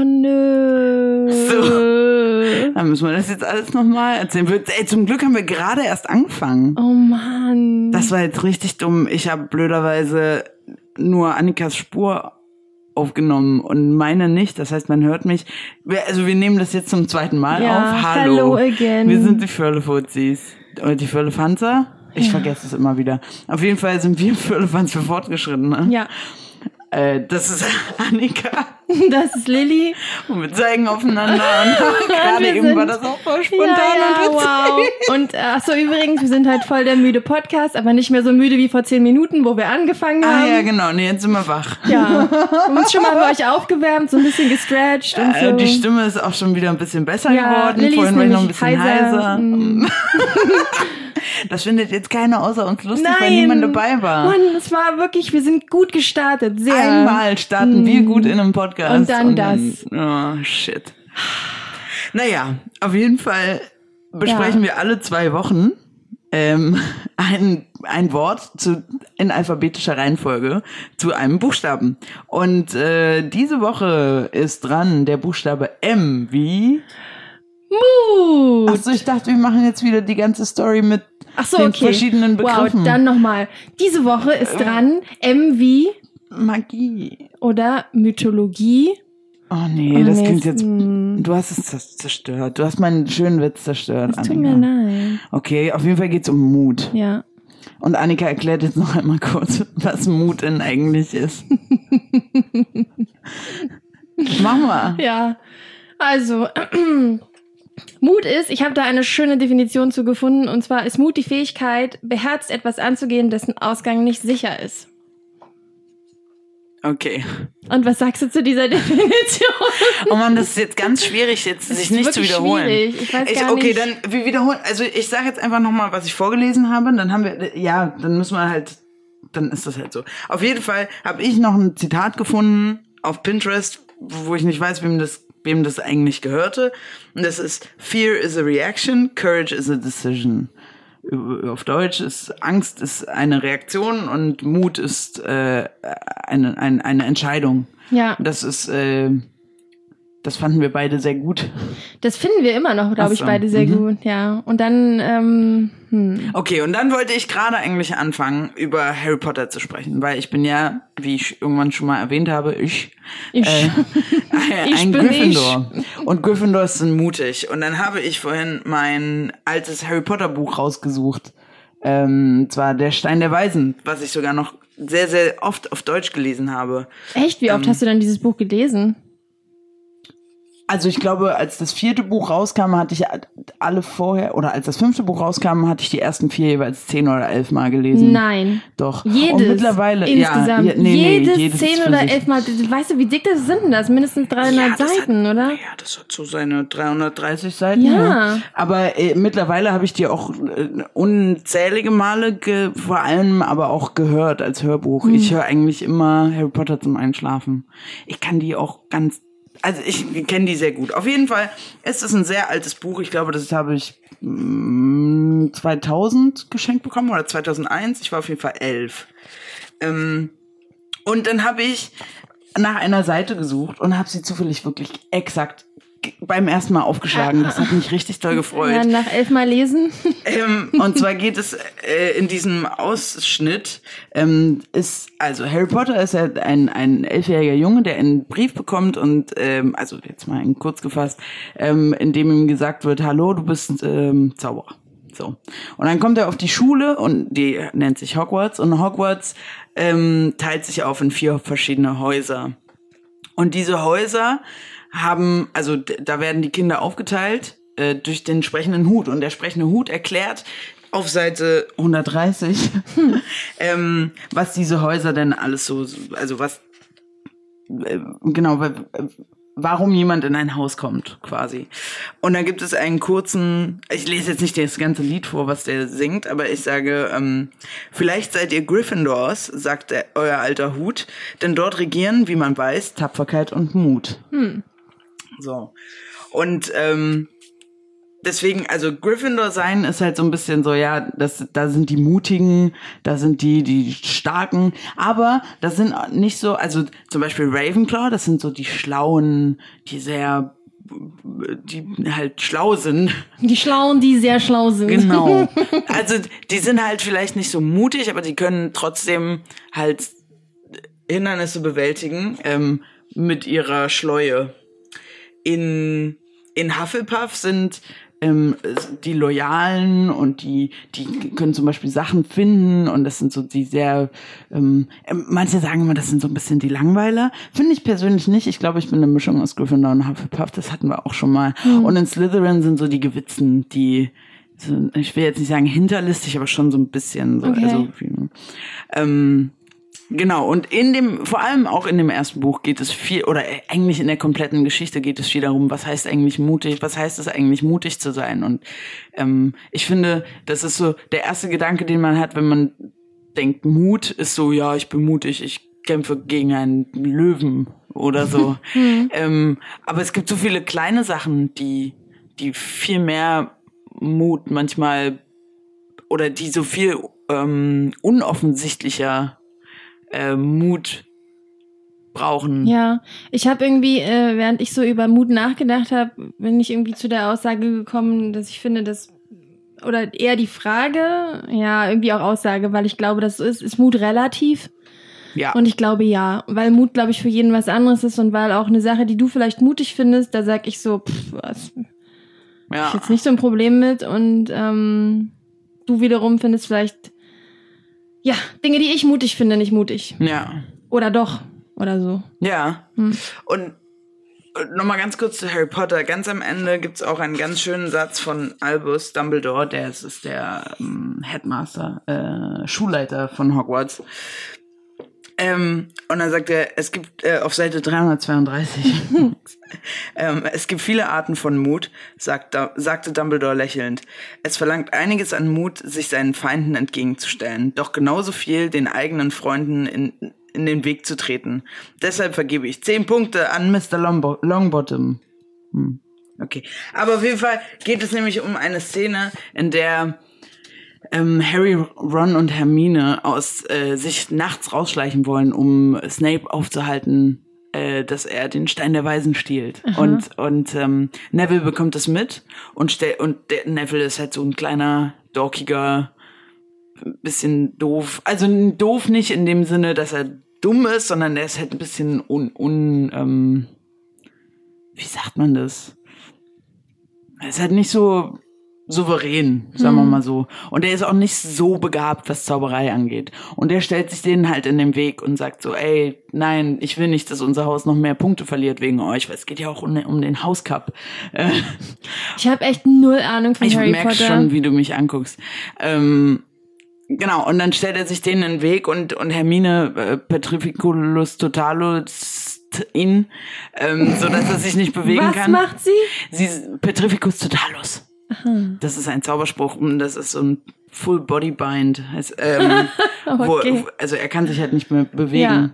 Oh nö. So. Dann müssen wir das jetzt alles nochmal erzählen. Ey, zum Glück haben wir gerade erst angefangen. Oh Mann. Das war jetzt richtig dumm. Ich habe blöderweise nur Annikas Spur aufgenommen und meine nicht. Das heißt, man hört mich. Also wir nehmen das jetzt zum zweiten Mal Ja, auf. Hallo. hello again. Wir sind die Firlefuzis. Oder die Firlefanzer. Ich Ja. vergesse es immer wieder. Auf jeden Fall sind wir Firlefanz für Fortgeschrittene. Ja, Äh, das ist Annika. das ist Lilly. Und wir zeigen aufeinander. Und gerade eben sind- war das auch voll spontan ja, ja, und witzig. wow. Und äh, ach so übrigens, wir sind halt voll der müde Podcast, aber nicht mehr so müde wie vor zehn Minuten, wo wir angefangen Ah haben. ja, genau. Nee, jetzt sind wir wach. Ja, wir haben uns schon mal bei euch aufgewärmt, so ein bisschen gestretched und so. Äh, die Stimme ist auch schon wieder ein bisschen besser Ja, geworden. Lilly Vorhin war ich noch ein bisschen heiser. heiser. Das findet jetzt keiner außer uns lustig, weil Nein. niemand dabei war. Mann, es war wirklich, wir sind gut gestartet, sehr. Einmal starten wir gut in einem Podcast. Und dann das. oh, shit. Naja, auf jeden Fall besprechen wir alle zwei Wochen ähm, ein, ein Wort zu, in alphabetischer Reihenfolge zu einem Buchstaben. Und äh, diese Woche ist dran der Buchstabe M wie... Mut. Achso, ich dachte, wir machen jetzt wieder die ganze Story mit so, den okay. verschiedenen Begriffen. Wow, dann nochmal. Diese Woche ist dran M wie Magie. oder Mythologie. Oh nee, das nee, klingt es- jetzt. mm. Du hast es zers- zerstört. Du hast meinen schönen Witz zerstört, Es tut Annika. mir leid. Okay, auf jeden Fall geht's um Mut. Ja. Und Annika erklärt jetzt noch einmal kurz, was Mut denn eigentlich ist. Mach mal. Ja. Also, Mut ist, ich habe da eine schöne Definition zu gefunden, und zwar ist Mut die Fähigkeit, beherzt etwas anzugehen, dessen Ausgang nicht sicher ist. Okay. Und was sagst du zu dieser Definition? Oh man, das ist jetzt ganz schwierig, jetzt sich nicht zu wiederholen. schwierig. Ich weiß gar okay, nicht. dann wir wiederholen. Also ich sage jetzt einfach nochmal, was ich vorgelesen habe. Dann haben wir, ja, dann müssen wir halt, dann ist das halt so. Auf jeden Fall habe ich noch ein Zitat gefunden auf Pinterest, wo ich nicht weiß, wem das, wem das eigentlich gehörte. Und das ist Fear is a reaction, Courage is a decision. Auf Deutsch ist Angst ist eine Reaktion und Mut ist äh, eine, eine, eine Entscheidung. Ja, Das ist, äh, das fanden wir beide sehr gut. das finden wir immer noch, glaube ich, beide sehr mhm. gut, ja. Und dann, ähm, hm. Okay, und dann wollte ich gerade eigentlich anfangen, über Harry Potter zu sprechen, weil ich bin ja, wie ich irgendwann schon mal erwähnt habe, ich, Ich. äh, ein, Ich ein bin Gryffindor. Und Gryffindors sind mutig. Und dann habe ich vorhin mein altes Harry Potter Buch rausgesucht. Ähm, zwar Der Stein der Weisen, was ich sogar noch sehr, sehr oft auf Deutsch gelesen habe. Echt, wie oft Ähm, hast du dann dieses Buch gelesen? Also ich glaube, als das vierte Buch rauskam, hatte ich alle vorher, oder als das fünfte Buch rauskam, hatte ich die ersten vier jeweils zehn oder elf Mal gelesen. Nein. Doch. Jedes. Und mittlerweile, insgesamt. ja, je, nee, nee, jedes, jedes zehn oder elf Mal. Weißt du, wie dick das sind denn das? Mindestens 300 Ja, Seiten, hat, oder? Ja, das hat so seine 330 Seiten. Ja. ne? Aber äh, mittlerweile habe ich die auch äh, unzählige Male, ge vor allem aber auch gehört als Hörbuch. Hm. Ich höre eigentlich immer Harry Potter zum Einschlafen. Ich kann die auch ganz, also ich kenne die sehr gut. Auf jeden Fall ist es ein sehr altes Buch. Ich glaube, das habe ich mm, 2000 geschenkt bekommen oder 2001. Ich war auf jeden Fall elf. Ähm, und dann habe ich nach einer Seite gesucht und habe sie zufällig wirklich exakt beim ersten Mal aufgeschlagen. Das hat mich richtig toll gefreut. Ja, nach elf Mal lesen. Ähm, und zwar geht es äh, in diesem Ausschnitt, ähm, ist, also Harry Potter ist ja ein, ein elfjähriger Junge, der einen Brief bekommt und, ähm, also jetzt mal in kurz gefasst, ähm, in dem ihm gesagt wird, hallo, du bist ähm, Zauberer. So. Und dann kommt er auf die Schule und die nennt sich Hogwarts und Hogwarts ähm, teilt sich auf in vier verschiedene Häuser. Und diese Häuser haben, also da werden die Kinder aufgeteilt äh, durch den sprechenden Hut. Und der sprechende Hut erklärt auf Seite 130, ähm, was diese Häuser denn alles so, also was, äh, genau, wa- warum jemand in ein Haus kommt, quasi. Und dann gibt es einen kurzen, ich lese jetzt nicht das ganze Lied vor, was der singt, aber ich sage, ähm, vielleicht seid ihr Gryffindors, sagt der, euer alter Hut, denn dort regieren, wie man weiß, Tapferkeit und Mut. So. Und ähm, deswegen, also Gryffindor sein ist halt so ein bisschen so, ja, das, da sind die Mutigen, da sind die, die Starken, aber das sind nicht so, also zum Beispiel Ravenclaw, das sind so die Schlauen, die sehr, die halt schlau sind. Die Schlauen, die sehr schlau sind. Genau. Also die sind halt vielleicht nicht so mutig, aber die können trotzdem halt Hindernisse bewältigen ähm, mit ihrer Schleue. In in Hufflepuff sind ähm, die Loyalen und die, die können zum Beispiel Sachen finden und das sind so die sehr, ähm, ähm, manche sagen immer, das sind so ein bisschen die Langweiler. Finde ich persönlich nicht. Ich glaube, ich bin eine Mischung aus Gryffindor und Hufflepuff. Das hatten wir auch schon mal. Mhm. Und in Slytherin sind so die Gewitzen, die, so, ich will jetzt nicht sagen hinterlistig, aber schon so ein bisschen so. Okay. Also, ähm, Genau, und in dem, vor allem auch in dem ersten Buch geht es viel, oder eigentlich in der kompletten Geschichte geht es viel darum, was heißt eigentlich mutig, was heißt es eigentlich mutig zu sein. Und ähm, ich finde, das ist so der erste Gedanke, den man hat, wenn man denkt, Mut ist so, ja, ich bin mutig, ich kämpfe gegen einen Löwen oder so. Mhm. ähm, aber es gibt so viele kleine Sachen, die, die viel mehr Mut manchmal oder die so viel ähm, unoffensichtlicher äh, Mut brauchen. Ja, ich habe irgendwie, äh, während ich so über Mut nachgedacht habe, bin ich irgendwie zu der Aussage gekommen, dass ich finde, dass oder eher die Frage, ja, irgendwie auch Aussage, weil ich glaube, das ist, ist Mut relativ. Ja. Und ich glaube ja, weil Mut, glaube ich, für jeden was anderes ist und weil auch eine Sache, die du vielleicht mutig findest, da sag ich so, pff, was, ja. ich jetzt nicht so ein Problem mit und ähm, du wiederum findest vielleicht ja, Dinge, die ich mutig finde, nicht mutig. Ja. Oder doch. Oder so. Ja. Hm. Und nochmal ganz kurz zu Harry Potter. Ganz am Ende gibt's auch einen ganz schönen Satz von Albus Dumbledore, der ist, ist der ähm, Headmaster, äh, Schulleiter von Hogwarts. Ähm, und dann sagt er, es gibt äh, auf Seite 332, ähm, es gibt viele Arten von Mut, sagt, sagte Dumbledore lächelnd. Es verlangt einiges an Mut, sich seinen Feinden entgegenzustellen, doch genauso viel den eigenen Freunden in, in den Weg zu treten. Deshalb vergebe ich zehn Punkte an Mr. Longbo Longbottom. Hm. Okay. Aber auf jeden Fall geht es nämlich um eine Szene, in der ähm, Harry, Ron und Hermine aus äh, sich nachts rausschleichen wollen, um Snape aufzuhalten, äh, dass er den Stein der Weisen stiehlt. Aha. Und und ähm, Neville bekommt das mit und stell, und der Neville ist halt so ein kleiner dorkiger, bisschen doof. Also doof nicht in dem Sinne, dass er dumm ist, sondern er ist halt ein bisschen un, un ähm, wie sagt man das? Er ist halt nicht so souverän, sagen wir hm. mal so. Und er ist auch nicht so begabt, was Zauberei angeht. Und er stellt sich denen halt in den Weg und sagt so, ey, nein, ich will nicht, dass unser Haus noch mehr Punkte verliert wegen euch, weil es geht ja auch um, um den Hauscup. Äh, ich habe echt null Ahnung von ich Harry Potter. Ich merke schon, wie du mich anguckst. Ähm, genau, und dann stellt er sich denen in den Weg und, und Hermine äh, Petrificulus Totalus ihn, ähm, so dass er sich nicht bewegen Was kann. Was macht sie? Sie Petrificus Totalus. Das ist ein Zauberspruch und das ist so ein Full Body Bind. Also, ähm, okay. wo, also er kann sich halt nicht mehr bewegen. Ja.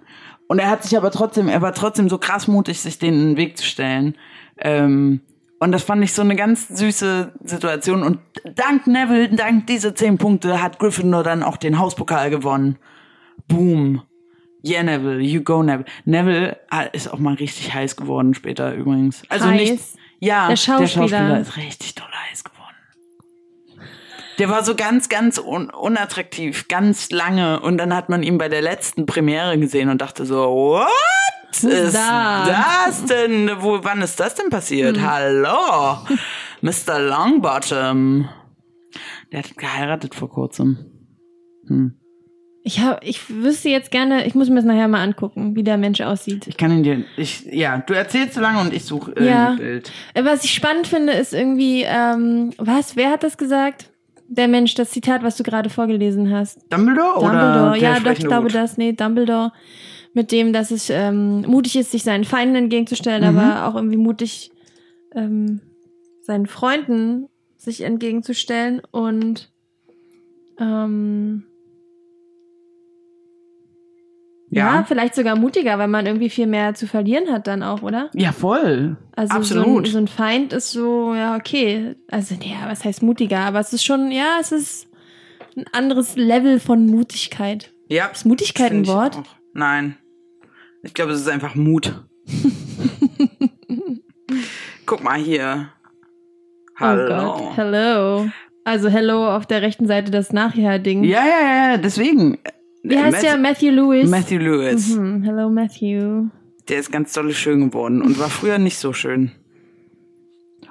Und er hat sich aber trotzdem, er war trotzdem so krass mutig, sich denen in den Weg zu stellen. Ähm, und das fand ich so eine ganz süße Situation. Und dank Neville, dank dieser zehn Punkte, hat Gryffindor dann auch den Hauspokal gewonnen. Boom. Yeah, Neville, you go, Neville. Neville ah, ist auch mal richtig heiß geworden später übrigens. Also heiß. nicht, ja, der Schauspieler. der Schauspieler ist richtig doll heiß geworden. Der war so ganz, ganz un unattraktiv, ganz lange. Und dann hat man ihn bei der letzten Premiere gesehen und dachte so, what? Ist das denn? Wo, wann ist das denn passiert? Hm. Hallo, Mr. Longbottom. Der hat geheiratet vor kurzem. Hm. Ich hab, ich wüsste jetzt gerne, ich muss mir das nachher mal angucken, wie der Mensch aussieht. Ich kann ihn dir, ich, ja, du erzählst so lange und ich suche äh, ja. ein Bild. Äh, was ich spannend finde, ist irgendwie, ähm, was, wer hat das gesagt? Der Mensch, das Zitat, was du gerade vorgelesen hast. Dumbledore, Dumbledore. oder? Ja, doch, ich glaube das, nee, Dumbledore. Mit dem, dass es ähm, mutig ist, sich seinen Feinden entgegenzustellen, mhm. aber auch irgendwie mutig, ähm, seinen Freunden sich entgegenzustellen und ähm, Ja, Ja. vielleicht sogar mutiger, weil man irgendwie viel mehr zu verlieren hat dann auch, oder? Ja, voll. Also Absolut. So, ein, so ein Feind ist so, ja, okay. Also, ja, was heißt mutiger? Aber es ist schon, ja, es ist ein anderes Level von Mutigkeit. ja. Ist Mutigkeit ein Wort? auch. Nein. Ich glaube, es ist einfach Mut. Guck mal hier. Hallo. Oh Gott, hello. Also hello auf der rechten Seite das Nachher-Ding. Ja, ja, ja, deswegen. Wie heißt der? Matthew Lewis? Matthew Lewis. Hm, hello Matthew. Der ist ganz dolle schön geworden und war früher nicht so schön.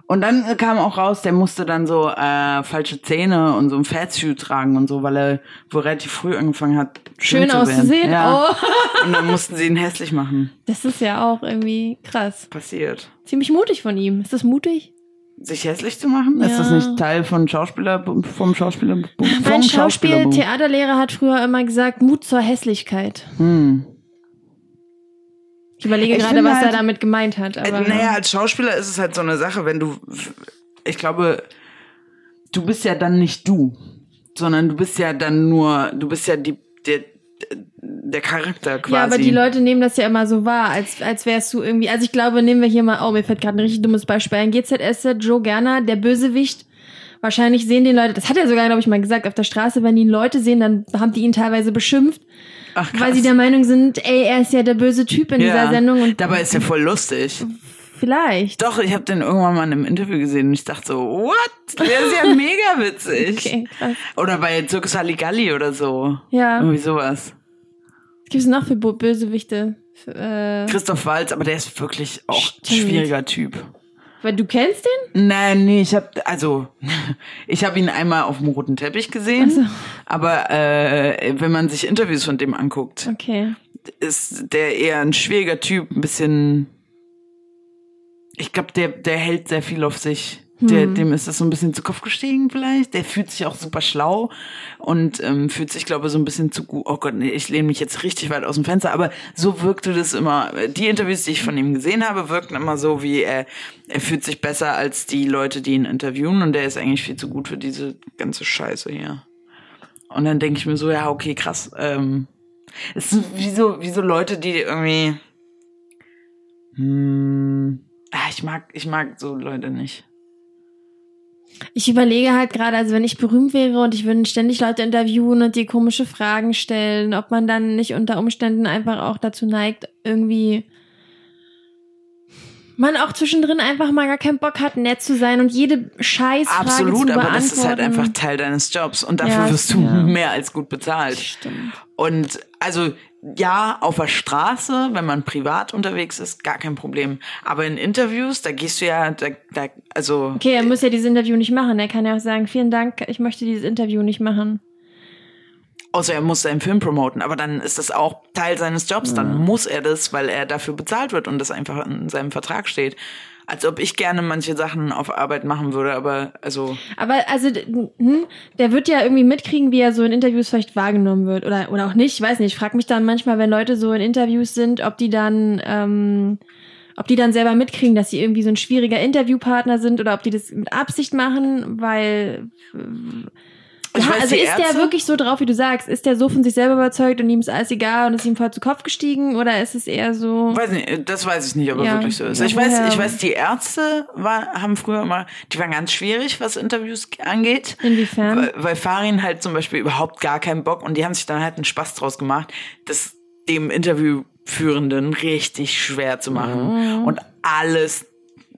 Und dann äh, kam auch raus, der musste dann so äh, falsche Zähne und so ein Fatsuit tragen und so, weil er wohl relativ früh angefangen hat, Schön werden. auszusehen. Ja. Oh, Und dann mussten sie ihn hässlich machen. das ist ja auch irgendwie krass. Passiert. Ziemlich mutig von ihm. Ist das mutig? Sich hässlich zu machen? Ist Ja. das nicht Teil von Schauspieler, vom Schauspieler, vom Mein? Schauspiel-Theaterlehrer hat früher immer gesagt, Mut zur Hässlichkeit. Hm. Ich überlege Ich gerade, was er halt- damit gemeint hat. Äh, Aber naja, als Schauspieler ist es halt so eine Sache, wenn du, ich glaube, du bist ja dann nicht du, sondern du bist ja dann nur, du bist ja die, der, der Charakter quasi. Ja, aber die Leute nehmen das ja immer so wahr, als, als wärst du irgendwie. Also ich glaube, nehmen wir hier mal, oh, mir fällt gerade ein richtig dummes Beispiel ein. GZS, Joe Gerner, der Bösewicht. Wahrscheinlich sehen die Leute, das hat er sogar, glaube ich, mal gesagt, auf der Straße, wenn die Leute sehen, dann haben die ihn teilweise beschimpft, Ach, krass. weil sie der Meinung sind, ey, er ist ja der böse Typ in dieser Sendung und Dabei ist er voll lustig. vielleicht. Doch, ich habe den irgendwann mal in einem Interview gesehen und ich dachte so, what? Der ist ja mega witzig. Okay, krass. Oder bei Zirkus Halligalli oder so. Ja. Irgendwie sowas. Was gibt es noch für Bösewichte? Für, Äh, Christoph Waltz, aber der ist wirklich auch Stimmt. ein schwieriger Typ. weil du kennst den? Nein, nee, ich habe also ich habe ihn einmal auf dem roten Teppich gesehen, so. aber äh, wenn man sich Interviews von dem anguckt, Okay. ist der eher ein schwieriger Typ, ein bisschen ich glaube, der der hält sehr viel auf sich. Der, Hm. dem ist das so ein bisschen zu Kopf gestiegen vielleicht. Der fühlt sich auch super schlau und ähm, fühlt sich, glaube ich, so ein bisschen zu gut. Oh Gott, nee, ich lehne mich jetzt richtig weit aus dem Fenster, aber so wirkte das immer. Die Interviews, die ich von ihm gesehen habe, wirkten immer so, wie er, er fühlt sich besser als die Leute, die ihn interviewen und der ist eigentlich viel zu gut für diese ganze Scheiße hier. Und dann denke ich mir so, ja, okay, krass. Ähm, es ist wie so, wie so Leute, die irgendwie. Hm, ah, ich mag, ich mag so Leute nicht. Ich überlege halt gerade, also wenn ich berühmt wäre und ich würde ständig Leute interviewen und die komische Fragen stellen, ob man dann nicht unter Umständen einfach auch dazu neigt, irgendwie man auch zwischendrin einfach mal gar keinen Bock hat, nett zu sein und jede Scheißfrage Absolut, zu aber beantworten. das ist halt einfach Teil deines Jobs und dafür Ja, wirst du ja. mehr als gut bezahlt. Stimmt. Und also ja, auf der Straße, wenn man privat unterwegs ist, gar kein Problem. Aber in Interviews, da gehst du ja, da, da, also Okay, er muss ja dieses Interview nicht machen. Er kann ja auch sagen, vielen Dank, ich möchte dieses Interview nicht machen. außer er muss seinen Film promoten, aber dann ist das auch Teil seines Jobs, dann muss er das, weil er dafür bezahlt wird und das einfach in seinem Vertrag steht. Als ob ich gerne manche Sachen auf Arbeit machen würde, aber also Aber also, hm, der wird ja irgendwie mitkriegen, wie er so in Interviews vielleicht wahrgenommen wird. Oder, oder auch nicht, ich weiß nicht. Ich frage mich dann manchmal, wenn Leute so in Interviews sind, ob die dann, ähm, ob die dann selber mitkriegen, dass sie irgendwie so ein schwieriger Interviewpartner sind oder ob die das mit Absicht machen, weil Ich ja, weiß, also ist der Ärzte- wirklich so drauf, wie du sagst? Ist der so von sich selber überzeugt und ihm ist alles egal und ist ihm voll zu Kopf gestiegen? Oder ist es eher so. Weiß nicht, das weiß ich nicht, ob er Ja, wirklich so ist. Ich weiß, ich weiß, die Ärzte war, haben früher immer, die waren ganz schwierig, was Interviews angeht. Inwiefern? Weil, weil Farin halt zum Beispiel überhaupt gar keinen Bock und die haben sich dann halt einen Spaß draus gemacht, das dem Interviewführenden richtig schwer zu machen Mhm. und alles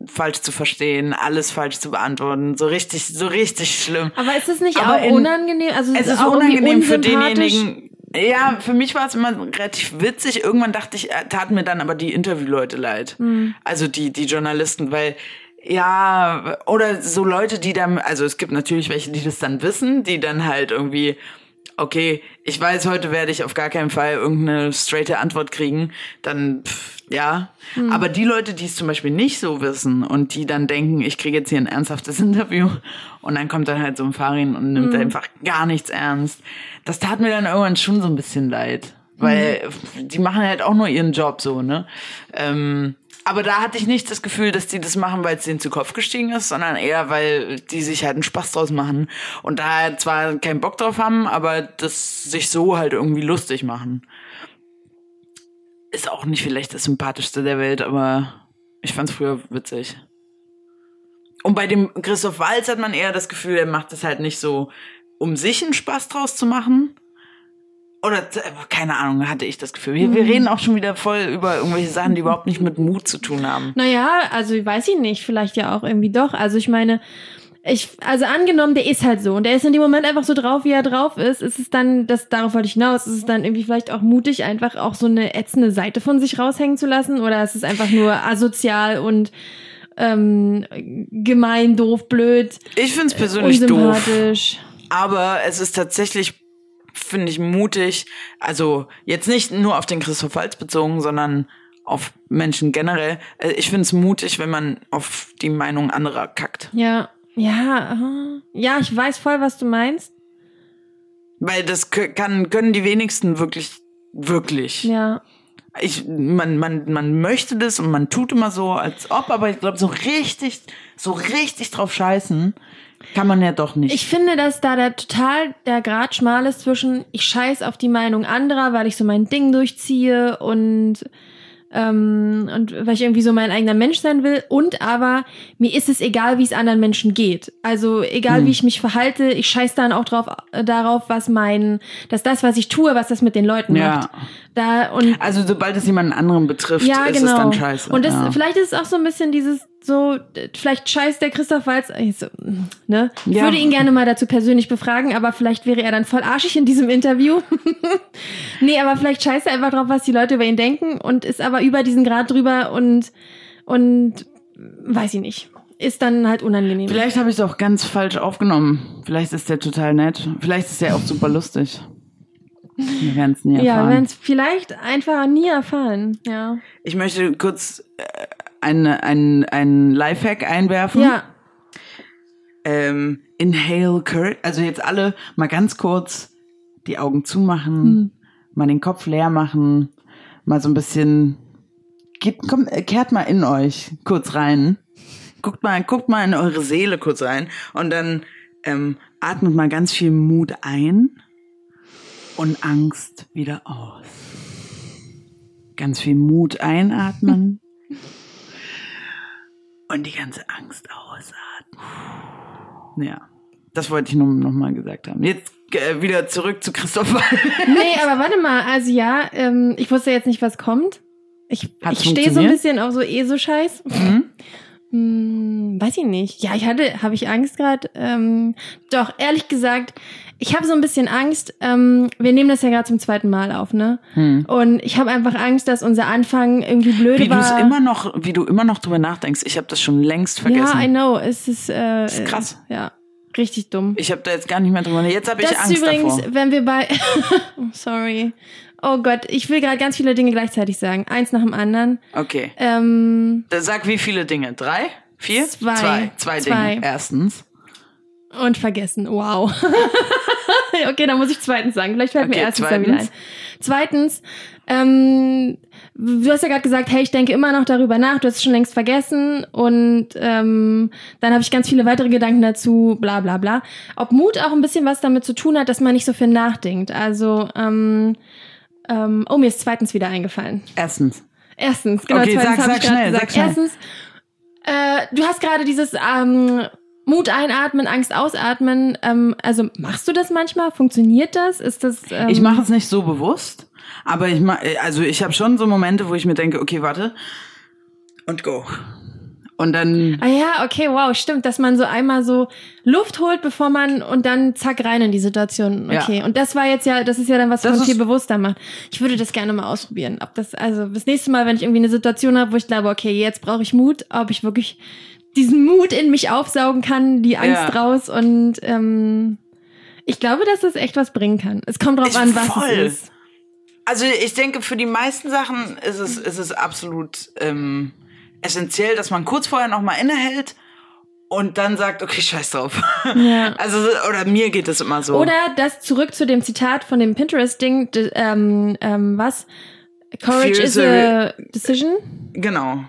falsch zu verstehen, alles falsch zu beantworten, so richtig, so richtig schlimm. Aber ist es nicht Aber auch in- unangenehm? Also Es ist auch unangenehm für denjenigen. Ja, für mich war es immer relativ witzig. Irgendwann dachte ich, äh, taten mir dann aber die Interviewleute leid. Hm. Also die, die Journalisten, weil ja, oder so Leute, die dann, also es gibt natürlich welche, die das dann wissen, die dann halt irgendwie, okay, ich weiß, heute werde ich auf gar keinen Fall irgendeine straighte Antwort kriegen, dann, pff, ja. Hm. Aber die Leute, die es zum Beispiel nicht so wissen und die dann denken, ich kriege jetzt hier ein ernsthaftes Interview und dann kommt dann halt so ein Farin und nimmt Hm. einfach gar nichts ernst, das tat mir dann irgendwann schon so ein bisschen leid. Weil Hm. die machen halt auch nur ihren Job so, ne? Ähm, aber da hatte ich nicht das Gefühl, dass die das machen, weil es denen zu Kopf gestiegen ist, sondern eher, weil die sich halt einen Spaß draus machen und da zwar keinen Bock drauf haben, aber das sich so halt irgendwie lustig machen. ist auch nicht vielleicht das sympathischste der Welt, aber ich fand's früher witzig. Und bei dem Christoph Walz hat man eher das Gefühl, er macht das halt nicht so, um sich einen Spaß draus zu machen. Oder äh, keine Ahnung, hatte ich das Gefühl. Wir, wir reden auch schon wieder voll über irgendwelche Sachen, die überhaupt nicht mit Mut zu tun haben. Naja, also weiß ich nicht, vielleicht ja auch irgendwie doch. Also ich meine, ich, also angenommen, der ist halt so und der ist in dem Moment einfach so drauf, wie er drauf ist, ist es dann, das, darauf wollte ich hinaus, ist es dann irgendwie vielleicht auch mutig, einfach auch so eine ätzende Seite von sich raushängen zu lassen oder ist es einfach nur asozial und ähm, gemein, doof, blöd, Ich find's persönlich doof. unsympathisch. Aber es ist tatsächlich, finde ich, mutig. Also jetzt nicht nur auf den Christoph Waltz bezogen, sondern auf Menschen generell. Äh, Ich finde es mutig, wenn man auf die Meinung anderer kackt. Ja, ja, ja, ich weiß voll, was du meinst. Weil das kann, können die wenigsten wirklich, wirklich. Ja, Ich, man, man, man möchte das und man tut immer so, als ob, aber ich glaube, so richtig, so richtig drauf scheißen kann man ja doch nicht. Ich finde, dass da der total der Grad schmal ist zwischen ich scheiß auf die Meinung anderer, weil ich so mein Ding durchziehe und ähm, und weil ich irgendwie so mein eigener Mensch sein will und aber mir ist es egal, wie es anderen Menschen geht. Also egal, wie ich mich verhalte, ich scheiß dann auch drauf äh, darauf, was mein, dass das, was ich tue, was das mit den Leuten Ja. macht. Da und also sobald es jemanden anderen betrifft, ja, ist genau. es dann scheiße. Und das, ja. vielleicht ist es auch so ein bisschen dieses so, d- vielleicht scheißt der Christoph Walz, äh, so, ne? Ich Ja. würde ihn gerne mal dazu persönlich befragen, aber vielleicht wäre er dann voll arschig in diesem Interview. nee, aber vielleicht scheißt er einfach drauf, was die Leute über ihn denken und ist aber über diesen Grad drüber und, und, weiß ich nicht. Ist dann halt unangenehm. Vielleicht habe ich es auch ganz falsch aufgenommen. Vielleicht ist der total nett. Vielleicht ist der auch super lustig. Wir werden es nie ja, wir erfahren. werden es vielleicht einfach nie erfahren. Ja. ich möchte kurz äh, ein, ein, ein Lifehack einwerfen. Ja. Ähm, inhale Courage. Also jetzt alle mal ganz kurz die Augen zumachen, Hm. mal den Kopf leer machen, mal so ein bisschen. Geht, komm, äh, kehrt mal in euch kurz rein. Guckt mal, guckt mal in eure Seele kurz rein und dann ähm, atmet mal ganz viel Mut ein und Angst wieder aus. Ganz viel Mut einatmen und die ganze Angst ausatmen. Ja, das wollte ich nur noch mal gesagt haben. Jetzt äh, wieder zurück zu Christoph Wall. Nee, aber warte mal, also ja, ähm, ich wusste jetzt nicht, was kommt. Ich, ich stehe so ein bisschen auf so ESO-Scheiß. Mhm. Hm, weiß ich nicht. Ja, ich hatte, habe ich Angst gerade. Ähm, doch, ehrlich gesagt, ich habe so ein bisschen Angst. Ähm, wir nehmen das ja gerade zum zweiten Mal auf, ne? Und ich habe einfach Angst, dass unser Anfang irgendwie blöde Hm. Wie du es war. immer noch, wie du immer noch drüber nachdenkst. Ich habe das schon längst vergessen. ja, I know. Es ist, äh, ist krass. Äh, ja, richtig dumm. ich habe da jetzt gar nicht mehr drüber. Jetzt habe ich Das Angst übrigens, davor. wenn wir bei. Oh, Sorry. Oh Gott, ich will gerade ganz viele Dinge gleichzeitig sagen. Eins nach dem anderen. Okay. Ähm, Sag wie viele Dinge? Drei? Vier? Zwei. Zwei, Zwei Zwei. Dinge. Erstens. und vergessen. Wow. okay, dann muss ich zweitens sagen. Vielleicht fällt mir Okay, erstens dann wieder ein. zweitens. Zweitens, ähm, du hast ja gerade gesagt, hey, ich denke immer noch darüber nach, du hast es schon längst vergessen und ähm, dann habe ich ganz viele weitere Gedanken dazu, bla bla bla. Ob Mut auch ein bisschen was damit zu tun hat, dass man nicht so viel nachdenkt. Also, ähm, ähm, oh, mir ist zweitens wieder eingefallen. Erstens. Erstens, genau, Okay, zweitens sag- sag schnell, gesagt. sag schnell. Erstens, äh, du hast gerade dieses ähm, Mut einatmen, Angst ausatmen. Ähm, also machst du das manchmal? Funktioniert das? Ist das? Ähm, Ich mache es nicht so bewusst, aber ich mach, also ich habe schon so Momente, wo ich mir denke, okay, warte und go. Und dann Ah ja, okay, wow, stimmt, dass man so einmal so Luft holt, bevor man und dann zack rein in die Situation. Ja. Okay, und das war jetzt ja, das ist ja dann was, was man viel bewusster macht. Ich würde das gerne mal ausprobieren. Ob das also das nächste Mal, wenn ich irgendwie eine Situation habe, wo ich glaube, okay, jetzt brauche ich Mut, ob ich wirklich diesen Mut in mich aufsaugen kann, die Angst Ja. raus und ähm, ich glaube, dass das echt was bringen kann. Es kommt drauf Ich- an, was voll. es ist. Also ich denke, für die meisten Sachen ist es, ist es absolut ähm, essentiell, dass man kurz vorher noch mal innehält und dann sagt, okay, scheiß drauf. Ja. Also, oder mir geht es immer so. Oder das zurück zu dem Zitat von dem Pinterest-Ding, ähm, ähm, was? Courage Fear is a a decision? Genau.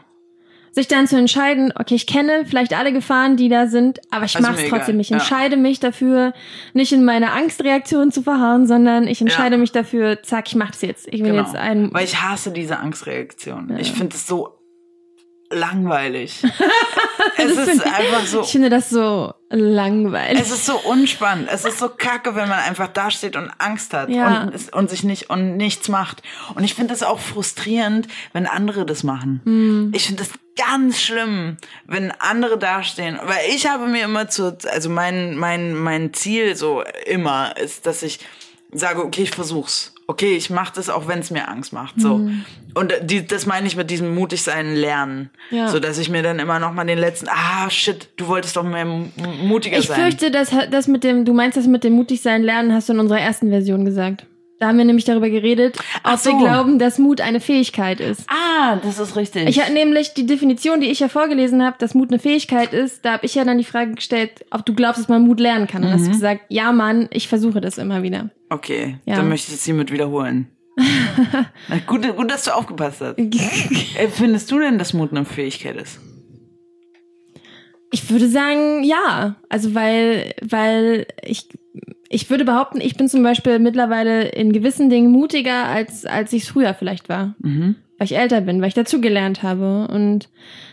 sich dann zu entscheiden, okay, ich kenne vielleicht alle Gefahren, die da sind, aber ich Also mache es mir trotzdem. Ich ja. entscheide mich dafür, nicht in meine Angstreaktion zu verharren, sondern ich entscheide Ja. mich dafür, zack, ich mach's jetzt. Ich will Genau. jetzt ein Weil ich hasse diese Angstreaktion. Ich finde es so langweilig. es Das ist einfach so. Ich finde das so langweilig. Es ist so unspannend. Es ist so kacke, wenn man einfach dasteht und Angst hat Ja. und, und sich nicht und nichts macht. Und ich finde es auch frustrierend, wenn andere das machen. Hm. Ich finde es ganz schlimm, wenn andere dastehen. Weil ich habe mir immer zu, also mein, mein, mein Ziel so immer ist, dass ich sage, okay, ich versuch's. Okay, ich mache das, auch wenn es mir Angst macht. So. Hm. Und die, das meine ich mit diesem mutig sein lernen. Ja. So dass ich mir dann immer noch mal den letzten, ah shit, du wolltest doch mehr mutiger Ich sein. fürchte, dass das mit dem, du meinst das mit dem mutig sein lernen, hast du in unserer ersten Version gesagt. Da haben wir nämlich darüber geredet, Ach ob so. wir glauben, dass Mut eine Fähigkeit ist. Ah, das ist richtig. Ich hatte nämlich die Definition, die ich ja vorgelesen habe, dass Mut eine Fähigkeit ist, da habe ich ja dann die Frage gestellt, ob du glaubst, dass man Mut lernen kann. Und Mhm. hast du gesagt, ja Mann, ich versuche das immer wieder. okay, Ja. dann möchte ich es hiermit wiederholen. Na, gut, gut, dass du aufgepasst hast. Äh, Findest du denn, dass Mut eine Fähigkeit ist? Ich würde sagen, ja. Also weil, weil ich, ich würde behaupten, ich bin zum Beispiel mittlerweile in gewissen Dingen mutiger, als, als ich es früher vielleicht war. Mhm. Weil ich älter bin, weil ich dazugelernt habe. Und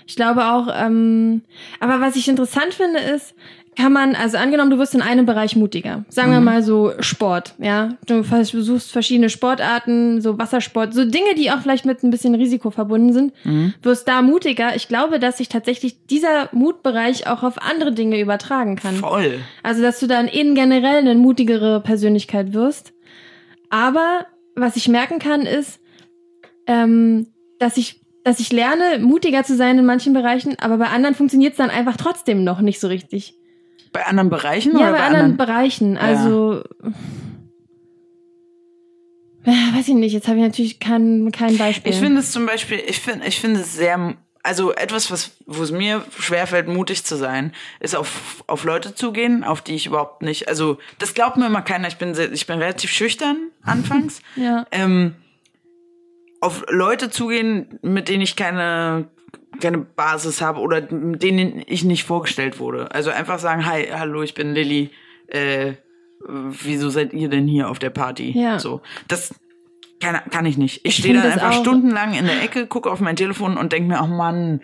ich glaube auch, ähm, aber was ich interessant finde, ist, kann man, also angenommen, du wirst in einem Bereich mutiger. Sagen wir mal so Sport, ja. Du versuchst verschiedene Sportarten, so Wassersport, so Dinge, die auch vielleicht mit ein bisschen Risiko verbunden sind, wirst da mutiger. Ich glaube, dass sich tatsächlich dieser Mutbereich auch auf andere Dinge übertragen kann. Voll. Also, dass du dann eben generell eine mutigere Persönlichkeit wirst. Aber was ich merken kann, ist, ähm, dass ich, dass ich lerne, mutiger zu sein in manchen Bereichen, aber bei anderen funktioniert es dann einfach trotzdem noch nicht so richtig. Bei anderen Bereichen Ja, oder bei, bei anderen, anderen? Bereichen. Also, äh, weiß ich nicht, jetzt habe ich natürlich kein, kein Beispiel. Ich finde es zum Beispiel, ich finde, ich finde es sehr, also etwas, was, wo es mir schwerfällt, mutig zu sein, ist auf, auf Leute zugehen, auf die ich überhaupt nicht, also das glaubt mir immer keiner. Ich bin, sehr, ich bin relativ schüchtern anfangs. ja. ähm, auf Leute zugehen, mit denen ich keine keine Basis habe oder denen ich nicht vorgestellt wurde. Also einfach sagen, hi, hallo, ich bin Lilly. Äh, wieso seid ihr denn hier auf der Party? Ja. So, das kann, kann ich nicht. Ich, Ich stehe das einfach stundenlang in der Ecke, gucke auf mein Telefon und denke mir, oh Mann,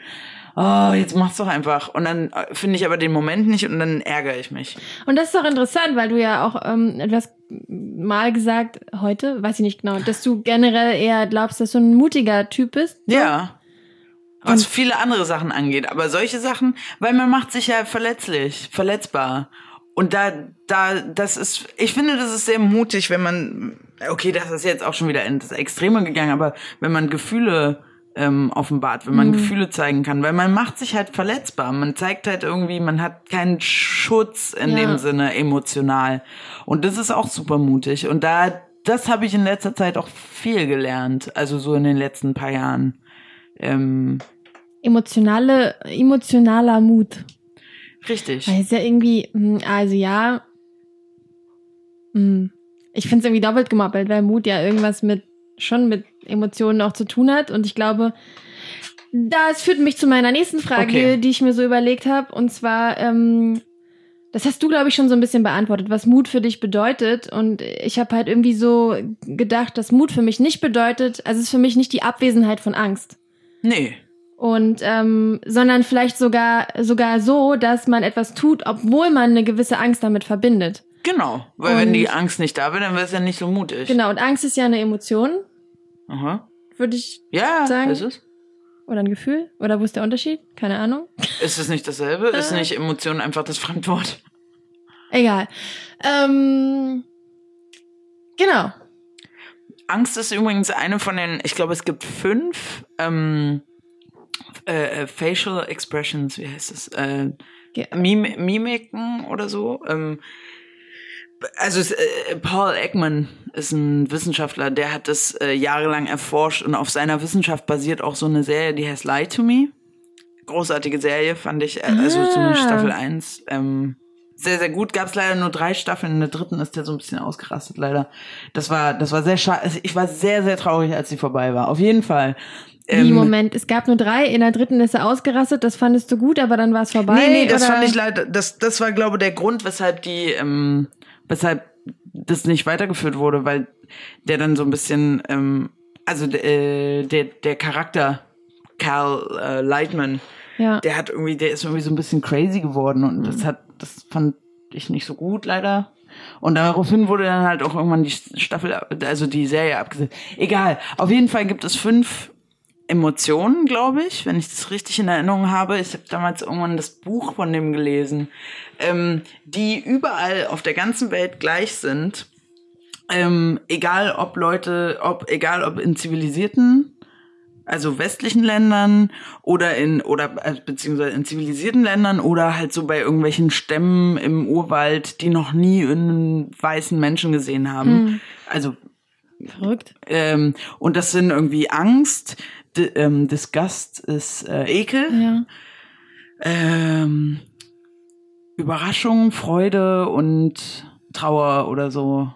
oh, jetzt mach's doch einfach. Und dann äh, finde ich aber den Moment nicht und dann ärgere ich mich. Und das ist doch interessant, weil du ja auch ähm, etwas mal gesagt, heute, weiß ich nicht genau, dass du generell eher glaubst, dass du ein mutiger Typ bist. Ja. Was viele andere Sachen angeht. Aber solche Sachen, weil man macht sich ja verletzlich, verletzbar. Und da, da, das ist, ich finde, das ist sehr mutig, wenn man, okay, das ist jetzt auch schon wieder ins Extreme gegangen, aber wenn man Gefühle ähm, offenbart, wenn man Gefühle zeigen kann, weil man macht sich halt verletzbar. Man zeigt halt irgendwie, man hat keinen Schutz in Ja. dem Sinne emotional. Und das ist auch super mutig. Und da, das habe ich in letzter Zeit auch viel gelernt. Also so in den letzten paar Jahren. Ähm, Emotionale, emotionaler Mut. richtig. Weil es ja irgendwie, hm, also ja, hm, ich finde es irgendwie doppelt gemoppelt, weil Mut ja irgendwas mit, schon mit Emotionen auch zu tun hat. Und ich glaube, das führt mich zu meiner nächsten Frage, Okay. die ich mir so überlegt habe. Und zwar, ähm, das hast du, glaube ich, schon so ein bisschen beantwortet, was Mut für dich bedeutet. Und ich habe halt irgendwie so gedacht, dass Mut für mich nicht bedeutet, also es ist für mich nicht die Abwesenheit von Angst. Nee. Und ähm, sondern vielleicht sogar sogar so, dass man etwas tut, obwohl man eine gewisse Angst damit verbindet. Genau. Weil wenn Und- die Angst nicht da wäre, dann wäre es ja nicht so mutig. Genau. Und Angst ist ja eine Emotion, Aha. würde ich Ja, Sagen- ist es. oder ein Gefühl oder wo ist der Unterschied? Keine Ahnung. Ist es nicht dasselbe? Ist Äh. nicht Emotion einfach das Fremdwort? Egal. Ähm, genau. Angst ist übrigens eine von den, ich glaube, es gibt fünf ähm, äh, äh, Facial Expressions, wie heißt es? Äh, Mim Mimiken oder so. Ähm, also es, äh, Paul Ekman ist ein Wissenschaftler, der hat das äh, jahrelang erforscht und auf seiner Wissenschaft basiert auch so eine Serie, die heißt Lie to Me. Großartige Serie, fand ich. Äh, Also so Ah. eine Staffel 1. Ähm, sehr, sehr gut. Gab es leider nur drei Staffeln. In der dritten ist der so ein bisschen ausgerastet, leider. Das war, das war sehr schade. Also ich war sehr, sehr traurig, als sie vorbei war. Auf jeden Fall. Wie, Ähm, Moment, es gab nur drei, in der dritten ist er ausgerastet, das fandest du gut, aber dann war es vorbei. Nee, nee, das oder? fand ich leider, das, das war, glaube ich, der Grund, weshalb die, ähm, weshalb das nicht weitergeführt wurde, weil der dann so ein bisschen, ähm, also äh, der, der Charakter Cal äh, Lightman, Ja. der hat irgendwie, der ist irgendwie so ein bisschen crazy geworden und das hat, das fand ich nicht so gut leider. Und daraufhin wurde dann halt auch irgendwann die Staffel, also die Serie abgesetzt. Egal. Auf jeden Fall gibt es fünf Emotionen, glaube ich, wenn ich das richtig in Erinnerung habe. Ich habe damals irgendwann das Buch von dem gelesen, ähm, die überall auf der ganzen Welt gleich sind. Ähm, egal ob Leute, ob egal ob in zivilisierten, also westlichen Ländern oder in oder äh, beziehungsweise in zivilisierten Ländern oder halt so bei irgendwelchen Stämmen im Urwald, die noch nie einen weißen Menschen gesehen haben. Also Verrückt. ähm, und das sind irgendwie Angst, D ähm, Disgust ist äh, Ekel, Ja. ähm, Überraschung, Freude und Trauer oder so.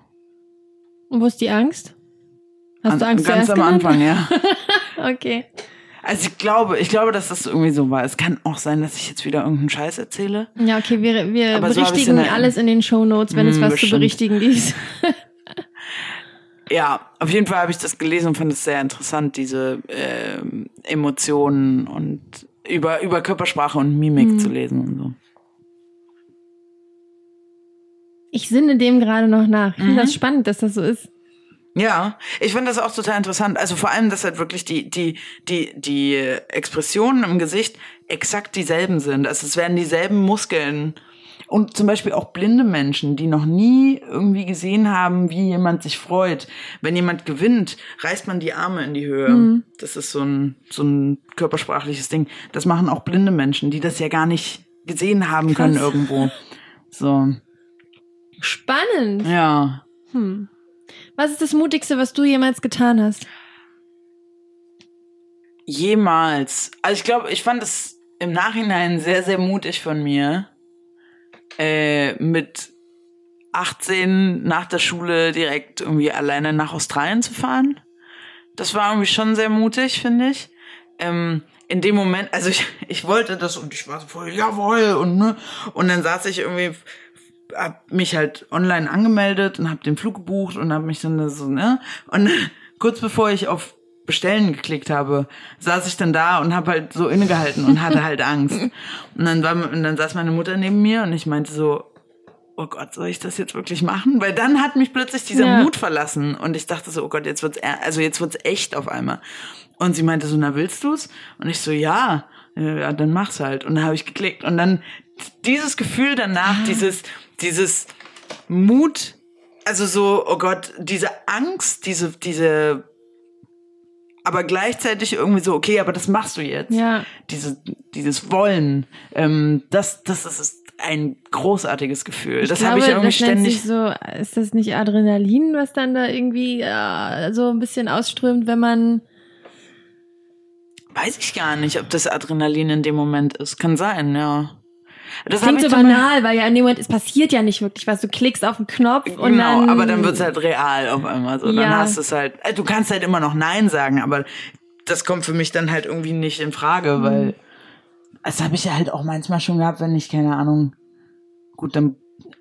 Und wo ist die Angst? Hast du An- Angst Ganz am genannt? Anfang, ja. Okay. Also ich glaube, ich glaube, dass das irgendwie so war. Es kann auch sein, dass ich jetzt wieder irgendeinen Scheiß erzähle. Ja, okay, wir, wir Aber so berichtigen in alles in den Shownotes, wenn es Hm, was zu bestimmt. berichtigen gibt. Ja, auf jeden Fall habe ich das gelesen und fand es sehr interessant, diese ähm, Emotionen und über, über Körpersprache und Mimik Hm. zu lesen und so. Ich sinne dem gerade noch nach. Ich finde Mhm. das spannend, dass das so ist. Ja, ich finde das auch total interessant. Also vor allem, dass halt wirklich die, die, die, die Expressionen im Gesicht exakt dieselben sind. Also es werden dieselben Muskeln. Und zum Beispiel auch blinde Menschen, die noch nie irgendwie gesehen haben, wie jemand sich freut. Wenn jemand gewinnt, reißt man die Arme in die Höhe. Das ist so ein, so ein körpersprachliches Ding. Das machen auch blinde Menschen, die das ja gar nicht gesehen haben Krass. können irgendwo. So, Spannend. ja. Hm. Was ist das Mutigste, was du jemals getan hast? Jemals. Also ich glaube, ich fand es im Nachhinein sehr, sehr mutig von mir, äh, mit 18 nach der Schule direkt irgendwie alleine nach Australien zu fahren. Das war irgendwie schon sehr mutig, finde ich. Ähm, in dem Moment, also ich, ich wollte das und ich war so voll, jawohl, und ne, und dann saß ich irgendwie, hab mich halt online angemeldet und hab den Flug gebucht und hab mich dann da so, ne, und kurz bevor ich auf Bestellen geklickt habe, saß ich dann da und hab halt so innegehalten und hatte halt Angst. Und dann war, und dann saß meine Mutter neben mir und ich meinte so, oh Gott, soll ich das jetzt wirklich machen? Weil dann hat mich plötzlich dieser Ja. Mut verlassen und ich dachte so, oh Gott, jetzt wird's, also jetzt wird's echt auf einmal. Und sie meinte so, na willst du's? Und ich so, ja, ja, dann mach's halt. Und dann habe ich geklickt und dann dieses Gefühl danach, dieses, dieses Mut, also so, oh Gott, diese Angst, diese, diese, aber gleichzeitig irgendwie so, okay, aber das machst du jetzt Ja. diese, dieses Wollen, ähm, das, das ist ein großartiges Gefühl. das habe ich irgendwie das ständig. so, ist das nicht Adrenalin, was dann da irgendwie äh, so ein bisschen ausströmt, wenn man Weiß ich gar nicht, ob das Adrenalin in dem Moment ist. Kann sein, ja. Das klingt so banal, weil ja in dem Moment, es passiert ja nicht wirklich was. Du klickst auf den Knopf und Genau, dann. aber dann wird's halt real auf einmal so. Dann Ja. hast du es halt. äh, Du kannst halt immer noch Nein sagen, aber das kommt für mich dann halt irgendwie nicht in Mhm. Frage, weil das habe ich ja halt auch manchmal schon gehabt, wenn ich keine Ahnung. Gut, dann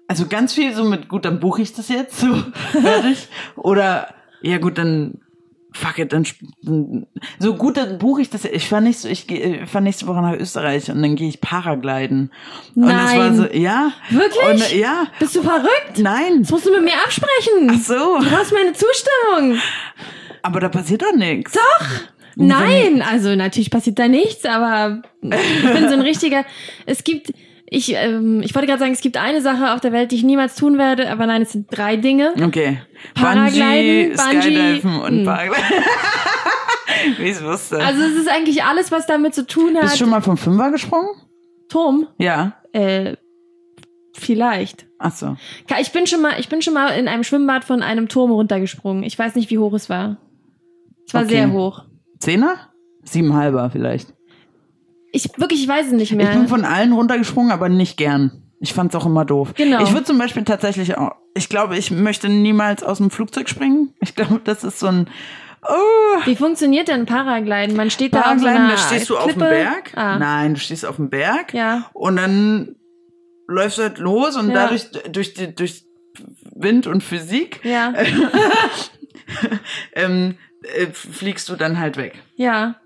also ganz viel so mit gut, dann buche ich das jetzt so fertig oder ja gut, dann fuck it, dann so gut, dann buche ich das. Ich fahr nicht so, ich ich fahr nächste Woche nach Österreich und dann gehe ich Paragliden. Und das war Nein. so, ja. Wirklich? Und, ja. Bist du verrückt? Nein. Das musst du mit mir absprechen. Ach so. Du brauchst meine Zustimmung. Aber da passiert doch nichts. Doch. Nein, also natürlich passiert da nichts, aber ich bin so ein richtiger. Es gibt, ich, ähm, ich wollte gerade sagen, es gibt eine Sache auf der Welt, die ich niemals tun werde, aber nein, es sind drei Dinge. Okay. Paragliden, Bungee, Bungee, Skydiven und hm. Paragliden. Wie ich wusste. Also es ist eigentlich alles, was damit zu tun Bist hat. du schon mal vom Fünfer gesprungen? Turm, Ja. äh, vielleicht. Ach so. Ich bin schon mal, ich bin schon mal in einem Schwimmbad von einem Turm runtergesprungen. Ich weiß nicht, wie hoch es war. Es war Okay. sehr hoch. Zehner? Siebenhalber vielleicht. Ich wirklich, ich weiß es nicht mehr. Ich bin von allen runtergesprungen, aber nicht gern. Ich fand's auch immer doof. Genau. Ich würde zum Beispiel tatsächlich auch, ich glaube, ich möchte niemals aus dem Flugzeug springen. Ich glaube, das ist so ein, oh, Wie funktioniert denn Paragliden? Man steht da auf so Paragliden, einer da stehst du auf dem Klippe. Berg. Ah. Nein, du stehst auf dem Berg. Ja. Und dann läufst du halt los und Ja. dadurch, durch, die, durch Wind und Physik, Ja, ähm, äh, fliegst du dann halt weg. ja.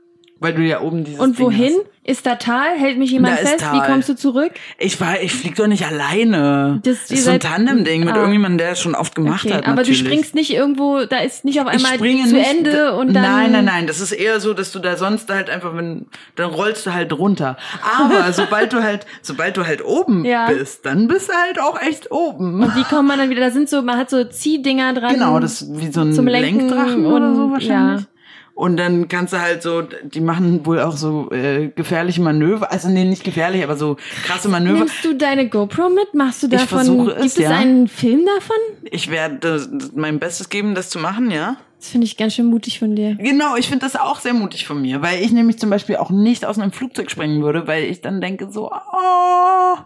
Weil du ja oben dieses Und wohin? Ist da Tal? Hält mich jemand Da fest? Wie kommst du zurück? Ich war, ich flieg doch nicht alleine. Das- Das, ist so ein Tandem-Ding mit Ah. irgendjemandem, der es schon oft gemacht Okay, hat. aber natürlich. du springst nicht irgendwo, da ist nicht auf einmal zu nicht, Ende und dann. Nein, nein, nein. Das ist eher so, dass du da sonst halt einfach, wenn, dann rollst du halt runter. Aber sobald du halt, sobald du halt oben Ja. bist, dann bist du halt auch echt oben. Wie kommt man dann wieder? Da sind so, man hat so Ziehdinger dran. Genau, das ist wie so ein zum Lenken Lenkdrachen oder so und- wahrscheinlich. ja. Und dann kannst du halt so, die machen wohl auch so äh, gefährliche Manöver, also nee, nicht gefährlich, aber so krasse Manöver. Nimmst du deine GoPro mit? Machst du Ich davon? es, gibt es ja. einen Film davon? Ich werde mein Bestes geben, das zu machen, ja. Das finde ich ganz schön mutig von dir. Genau, ich finde das auch sehr mutig von mir, weil ich nämlich zum Beispiel auch nicht aus einem Flugzeug springen würde, weil ich dann denke so, oh,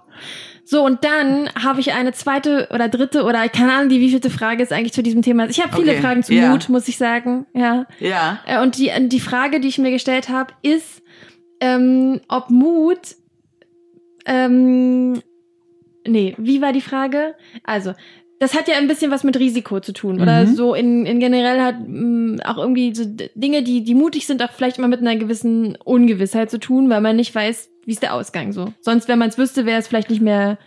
So, und dann habe ich eine zweite oder dritte oder keine Ahnung, die wievielte Frage ist eigentlich zu diesem Thema. Ich habe viele Okay, Fragen zu ja. Mut, muss ich sagen. Ja. ja. Äh, Und die, die Frage, die ich mir gestellt habe, ist, ähm, ob Mut, ähm, nee, wie war die Frage? Also, das hat ja ein bisschen was mit Risiko zu tun. Oder Mhm. so in, in generell hat mh, auch irgendwie so Dinge, die, die mutig sind, auch vielleicht immer mit einer gewissen Ungewissheit zu tun, weil man nicht weiß, wie ist der Ausgang so. Sonst, wenn man es wüsste, wäre es vielleicht nicht mehr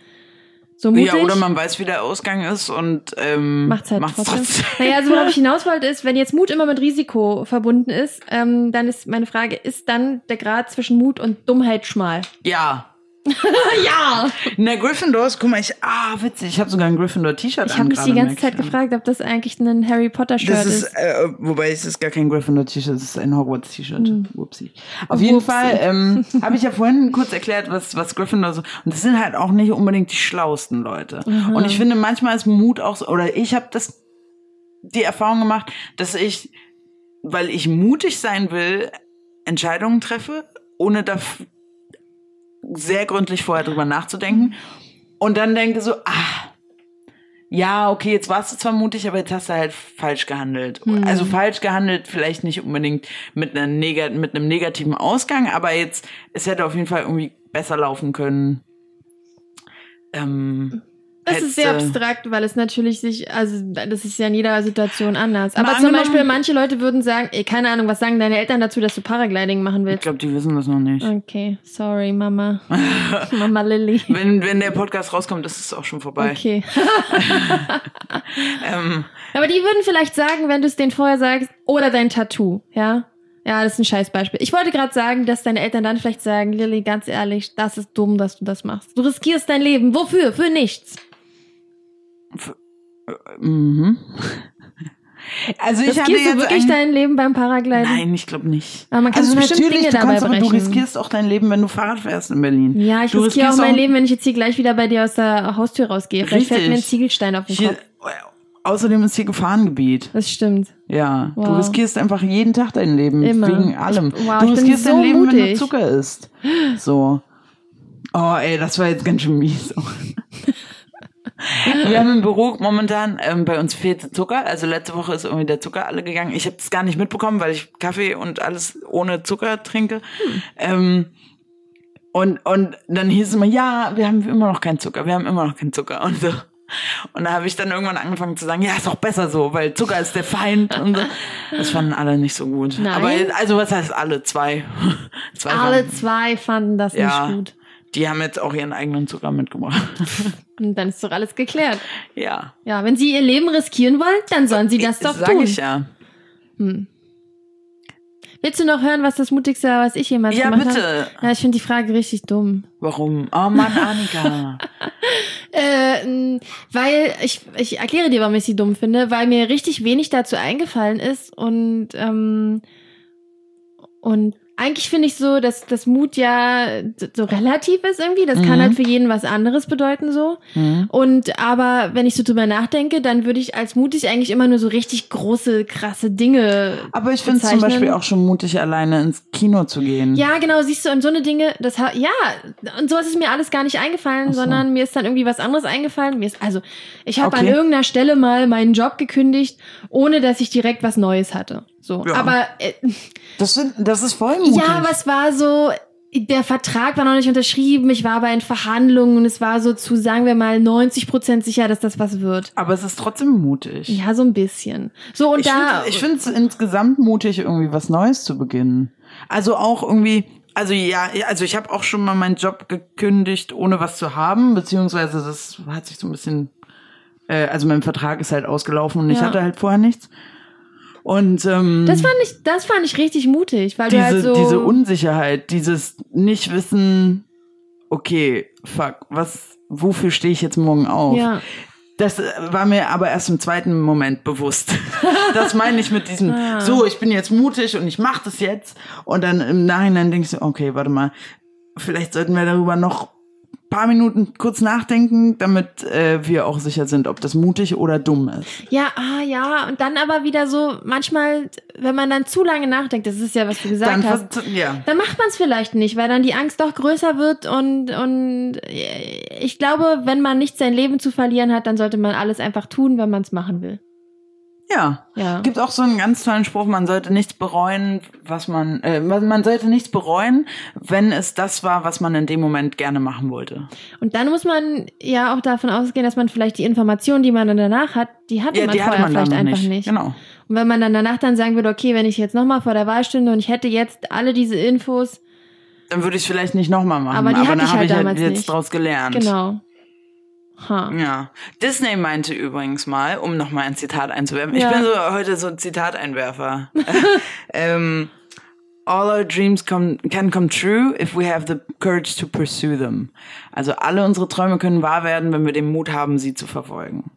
so mutig. Ja, oder man weiß, wie der Ausgang ist und ähm, Macht's halt macht's trotzdem. trotzdem. Naja, also worauf ich hinaus wollte, ist, wenn jetzt Mut immer mit Risiko verbunden ist, ähm, dann ist meine Frage, ist dann der Grad zwischen Mut und Dummheit schmal? Ja. ja! Na, Gryffindors, guck mal, ich, ah, witzig, ich habe sogar ein Gryffindor-T-Shirt Ich an. habe mich die ganze Zeit ich an. gefragt, ob das eigentlich ein Harry Potter-Shirt ist. ist, äh, wobei es ist gar kein Gryffindor-T-Shirt, es ist ein Hogwarts-T-Shirt. Whoopsie. Auf jeden Hm. Whoopsie. Fall ähm, habe ich ja vorhin kurz erklärt, was, was Gryffindor so. Und das sind halt auch nicht unbedingt die schlausten Leute. Und ich finde, manchmal ist Mut auch so, oder ich habe das die Erfahrung gemacht, dass ich, weil ich mutig sein will, Entscheidungen treffe, ohne da sehr gründlich vorher drüber nachzudenken. Und dann denke so, ah, ja, okay, jetzt warst du zwar mutig, aber jetzt hast du halt falsch gehandelt. Also falsch gehandelt, vielleicht nicht unbedingt mit, einer neg mit einem negativen Ausgang, aber jetzt, es hätte auf jeden Fall irgendwie besser laufen können. Ähm, Das ist sehr abstrakt, weil es natürlich sich, also das ist ja in jeder Situation anders. Aber Mal zum angenommen- Beispiel, manche Leute würden sagen, ey, keine Ahnung, was sagen deine Eltern dazu, dass du Paragliding machen Ich willst? glaube, die wissen das noch nicht. Okay, sorry, Mama. Mama Lilly. Wenn, wenn der Podcast rauskommt, ist es auch schon vorbei. Okay. Ähm, Aber die würden vielleicht sagen, wenn du es denen vorher sagst, oder dein Tattoo, ja? Ja, das ist ein Scheißbeispiel. Ich wollte gerade sagen, dass deine Eltern dann vielleicht sagen, Lilly, ganz ehrlich, das ist dumm, dass du das machst. Du riskierst dein Leben. Wofür? Für nichts. Mhm. Also ich hatte Riskierst du jetzt wirklich ein- dein Leben beim Paragliden? Nein, ich glaube nicht. Aber man kann also natürlich, Dinge du dabei kannst, aber du riskierst auch dein Leben, wenn du Fahrrad fährst in Berlin. Ja, ich du riskiere auch mein Leben, wenn ich jetzt hier gleich wieder bei dir aus der Haustür rausgehe. Vielleicht fällt Richtig. mir ein Ziegelstein auf den Hier, Kopf. außerdem ist hier Gefahrengebiet. Das stimmt. Ja, du Wow. riskierst einfach jeden Tag dein Leben Immer. wegen allem. Ich- wow, du riskierst so dein Leben, wenn du mutig. Zucker isst. So. Oh, ey, das war jetzt ganz schön mies. Wir haben im Büro momentan, ähm, bei uns fehlt Zucker. Also letzte Woche ist irgendwie der Zucker alle gegangen. Ich habe es gar nicht mitbekommen, weil ich Kaffee und alles ohne Zucker trinke. Ähm, und, und dann hieß es immer, ja, wir haben immer noch keinen Zucker, wir haben immer noch keinen Zucker und so. Und da habe ich dann irgendwann angefangen zu sagen, ja, ist doch besser so, weil Zucker ist der Feind und so. Das fanden alle nicht so gut. Nein. Aber also was heißt alle? Zwei. Zwei Alle fanden- zwei fanden das ja, nicht gut. Die haben jetzt auch ihren eigenen Zucker mitgebracht. Und dann ist doch alles geklärt. ja. Ja, wenn sie ihr Leben riskieren wollen, dann sollen sie das doch Sag tun. ich ja. Willst du noch hören, was das Mutigste war, was ich jemals Ja, gemacht bitte. habe? Ja, ich finde die Frage richtig dumm. Warum? Oh Mann, Annika. Äh, weil ich, ich erkläre dir, warum ich sie dumm finde, weil mir richtig wenig dazu eingefallen ist und ähm, und eigentlich finde ich so, dass das Mut ja so relativ ist irgendwie. Das kann Mhm. halt für jeden was anderes bedeuten so. Mhm. Und aber wenn ich so drüber nachdenke, dann würde ich als mutig eigentlich immer nur so richtig große, krasse Dinge. Aber ich finde es zum. Beispiel auch schon mutig, alleine ins Kino zu gehen. Ja, genau, siehst du, und so eine Dinge, das ha- ja, und sowas ist mir alles gar nicht eingefallen, so. sondern mir ist dann irgendwie was anderes eingefallen. Mir ist, also, ich habe an Okay. irgendeiner Stelle mal meinen Job gekündigt, ohne dass ich direkt was Neues hatte. So. Ja. Aber äh, Das, sind, das ist voll mutig. Ja, aber es war so, der Vertrag war noch nicht unterschrieben, ich war aber in Verhandlungen und es war so zu, sagen wir mal, 90 Prozent sicher, dass das was wird. Aber es ist trotzdem mutig. Ja, so ein bisschen. So, und ich da. find- ich finde es insgesamt mutig, irgendwie was Neues zu beginnen. Also auch irgendwie, also ja, also ich habe auch schon mal meinen Job gekündigt, ohne was zu haben, beziehungsweise das hat sich so ein bisschen, äh, also mein Vertrag ist halt ausgelaufen und ich Ja. hatte halt vorher nichts. Und ähm, das fand ich, das fand ich richtig mutig, weil diese, du halt so. diese Unsicherheit, dieses Nicht-Wissen, okay, fuck, was, wofür stehe ich jetzt morgen auf? ja. Das äh, war mir aber erst im zweiten Moment bewusst. das meine ich mit diesem, Ah. so, ich bin jetzt mutig und ich mache das jetzt. Und dann im Nachhinein denkst du, okay, warte mal, vielleicht sollten wir darüber noch paar Minuten kurz nachdenken, damit äh, wir auch sicher sind, ob das mutig oder dumm ist. Ja, ah, ja. Und dann aber wieder so, manchmal, wenn man dann zu lange nachdenkt, das ist ja, was du gesagt Dann hast. ja. Dann macht man es vielleicht nicht, weil dann die Angst doch größer wird und, und ich glaube, wenn man nicht sein Leben zu verlieren hat, dann sollte man alles einfach tun, wenn man es machen will. Ja. Ja. Gibt auch so einen ganz tollen Spruch, man sollte nichts bereuen, was man, äh, man sollte nichts bereuen, wenn es das war, was man in dem Moment gerne machen wollte. Und dann muss man ja auch davon ausgehen, dass man vielleicht die Informationen, die man dann danach hat, die hatte man die vorher man vielleicht einfach nicht. nicht. Genau. Und wenn man dann danach dann sagen würde, okay, wenn ich jetzt nochmal vor der Wahl stünde und ich hätte jetzt alle diese Infos, Dann würde ich es vielleicht nicht nochmal machen. Aber die hatte dann ich habe halt ich halt damals jetzt nicht. draus gelernt. genau. Ha. Ja. Disney meinte übrigens mal, um nochmal ein Zitat einzuwerfen. Ja. Ich bin so heute so ein Zitateinwerfer. ähm, All our dreams come, can come true if we have the courage to pursue them. Also alle unsere Träume können wahr werden, wenn wir den Mut haben, sie zu verfolgen.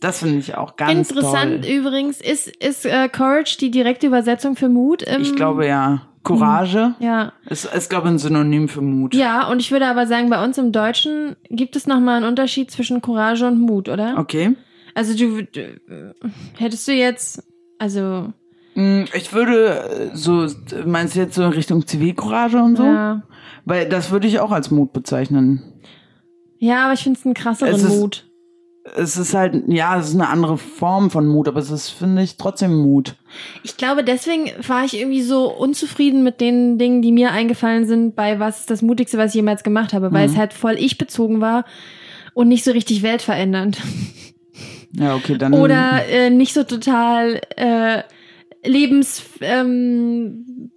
Das finde ich auch ganz Interessant toll. übrigens, ist, ist äh, Courage die direkte Übersetzung für Mut? Ich glaube ja. Courage Ja. ist, ist glaube ich, ein Synonym für Mut. Ja, und ich würde aber sagen, bei uns im Deutschen gibt es nochmal einen Unterschied zwischen Courage und Mut, oder? Okay. Also du, du hättest du jetzt, also Mm, Ich würde so, meinst du jetzt so in Richtung Zivilcourage und so? ja. Weil das würde ich auch als Mut bezeichnen. Ja, aber ich finde es einen krasseren Es ist- Mut. Es ist halt, ja, es ist eine andere Form von Mut, aber es ist, finde ich, trotzdem Mut. Ich glaube, deswegen war ich irgendwie so unzufrieden mit den Dingen, die mir eingefallen sind, bei was ist das Mutigste, was ich jemals gemacht habe, weil Mhm. es halt voll ich bezogen war und nicht so richtig weltverändernd. Ja, okay, dann. Oder äh, nicht so total äh, lebens, ähm,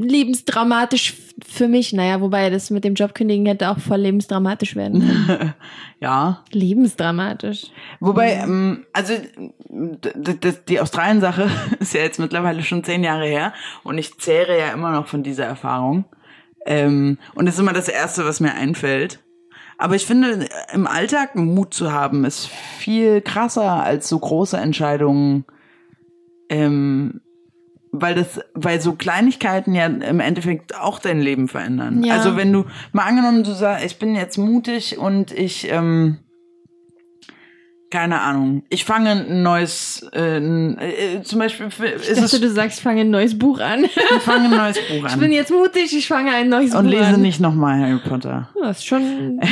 lebensdramatisch für mich. Naja, wobei das mit dem Jobkündigen hätte auch voll lebensdramatisch werden können. ja. lebensdramatisch. Wobei, ähm, also die Australien-Sache ist ja jetzt mittlerweile schon zehn Jahre her und ich zehre ja immer noch von dieser Erfahrung. Ähm, und das ist immer das Erste, was mir einfällt. Aber ich finde, im Alltag Mut zu haben, ist viel krasser als so große Entscheidungen. Ähm, weil das, weil so Kleinigkeiten ja im Endeffekt auch dein Leben verändern. Ja. Also wenn du mal angenommen, du sagst, ich bin jetzt mutig und ich, ähm, keine Ahnung, ich fange ein neues, äh, ein, äh, zum Beispiel Ich ist dachte, es, du sagst, ich fange ein neues Buch an. ich fange ein neues Buch Ich bin an jetzt mutig, ich fange ein neues und Buch lese an. nicht nochmal Harry Potter. Das ist schon.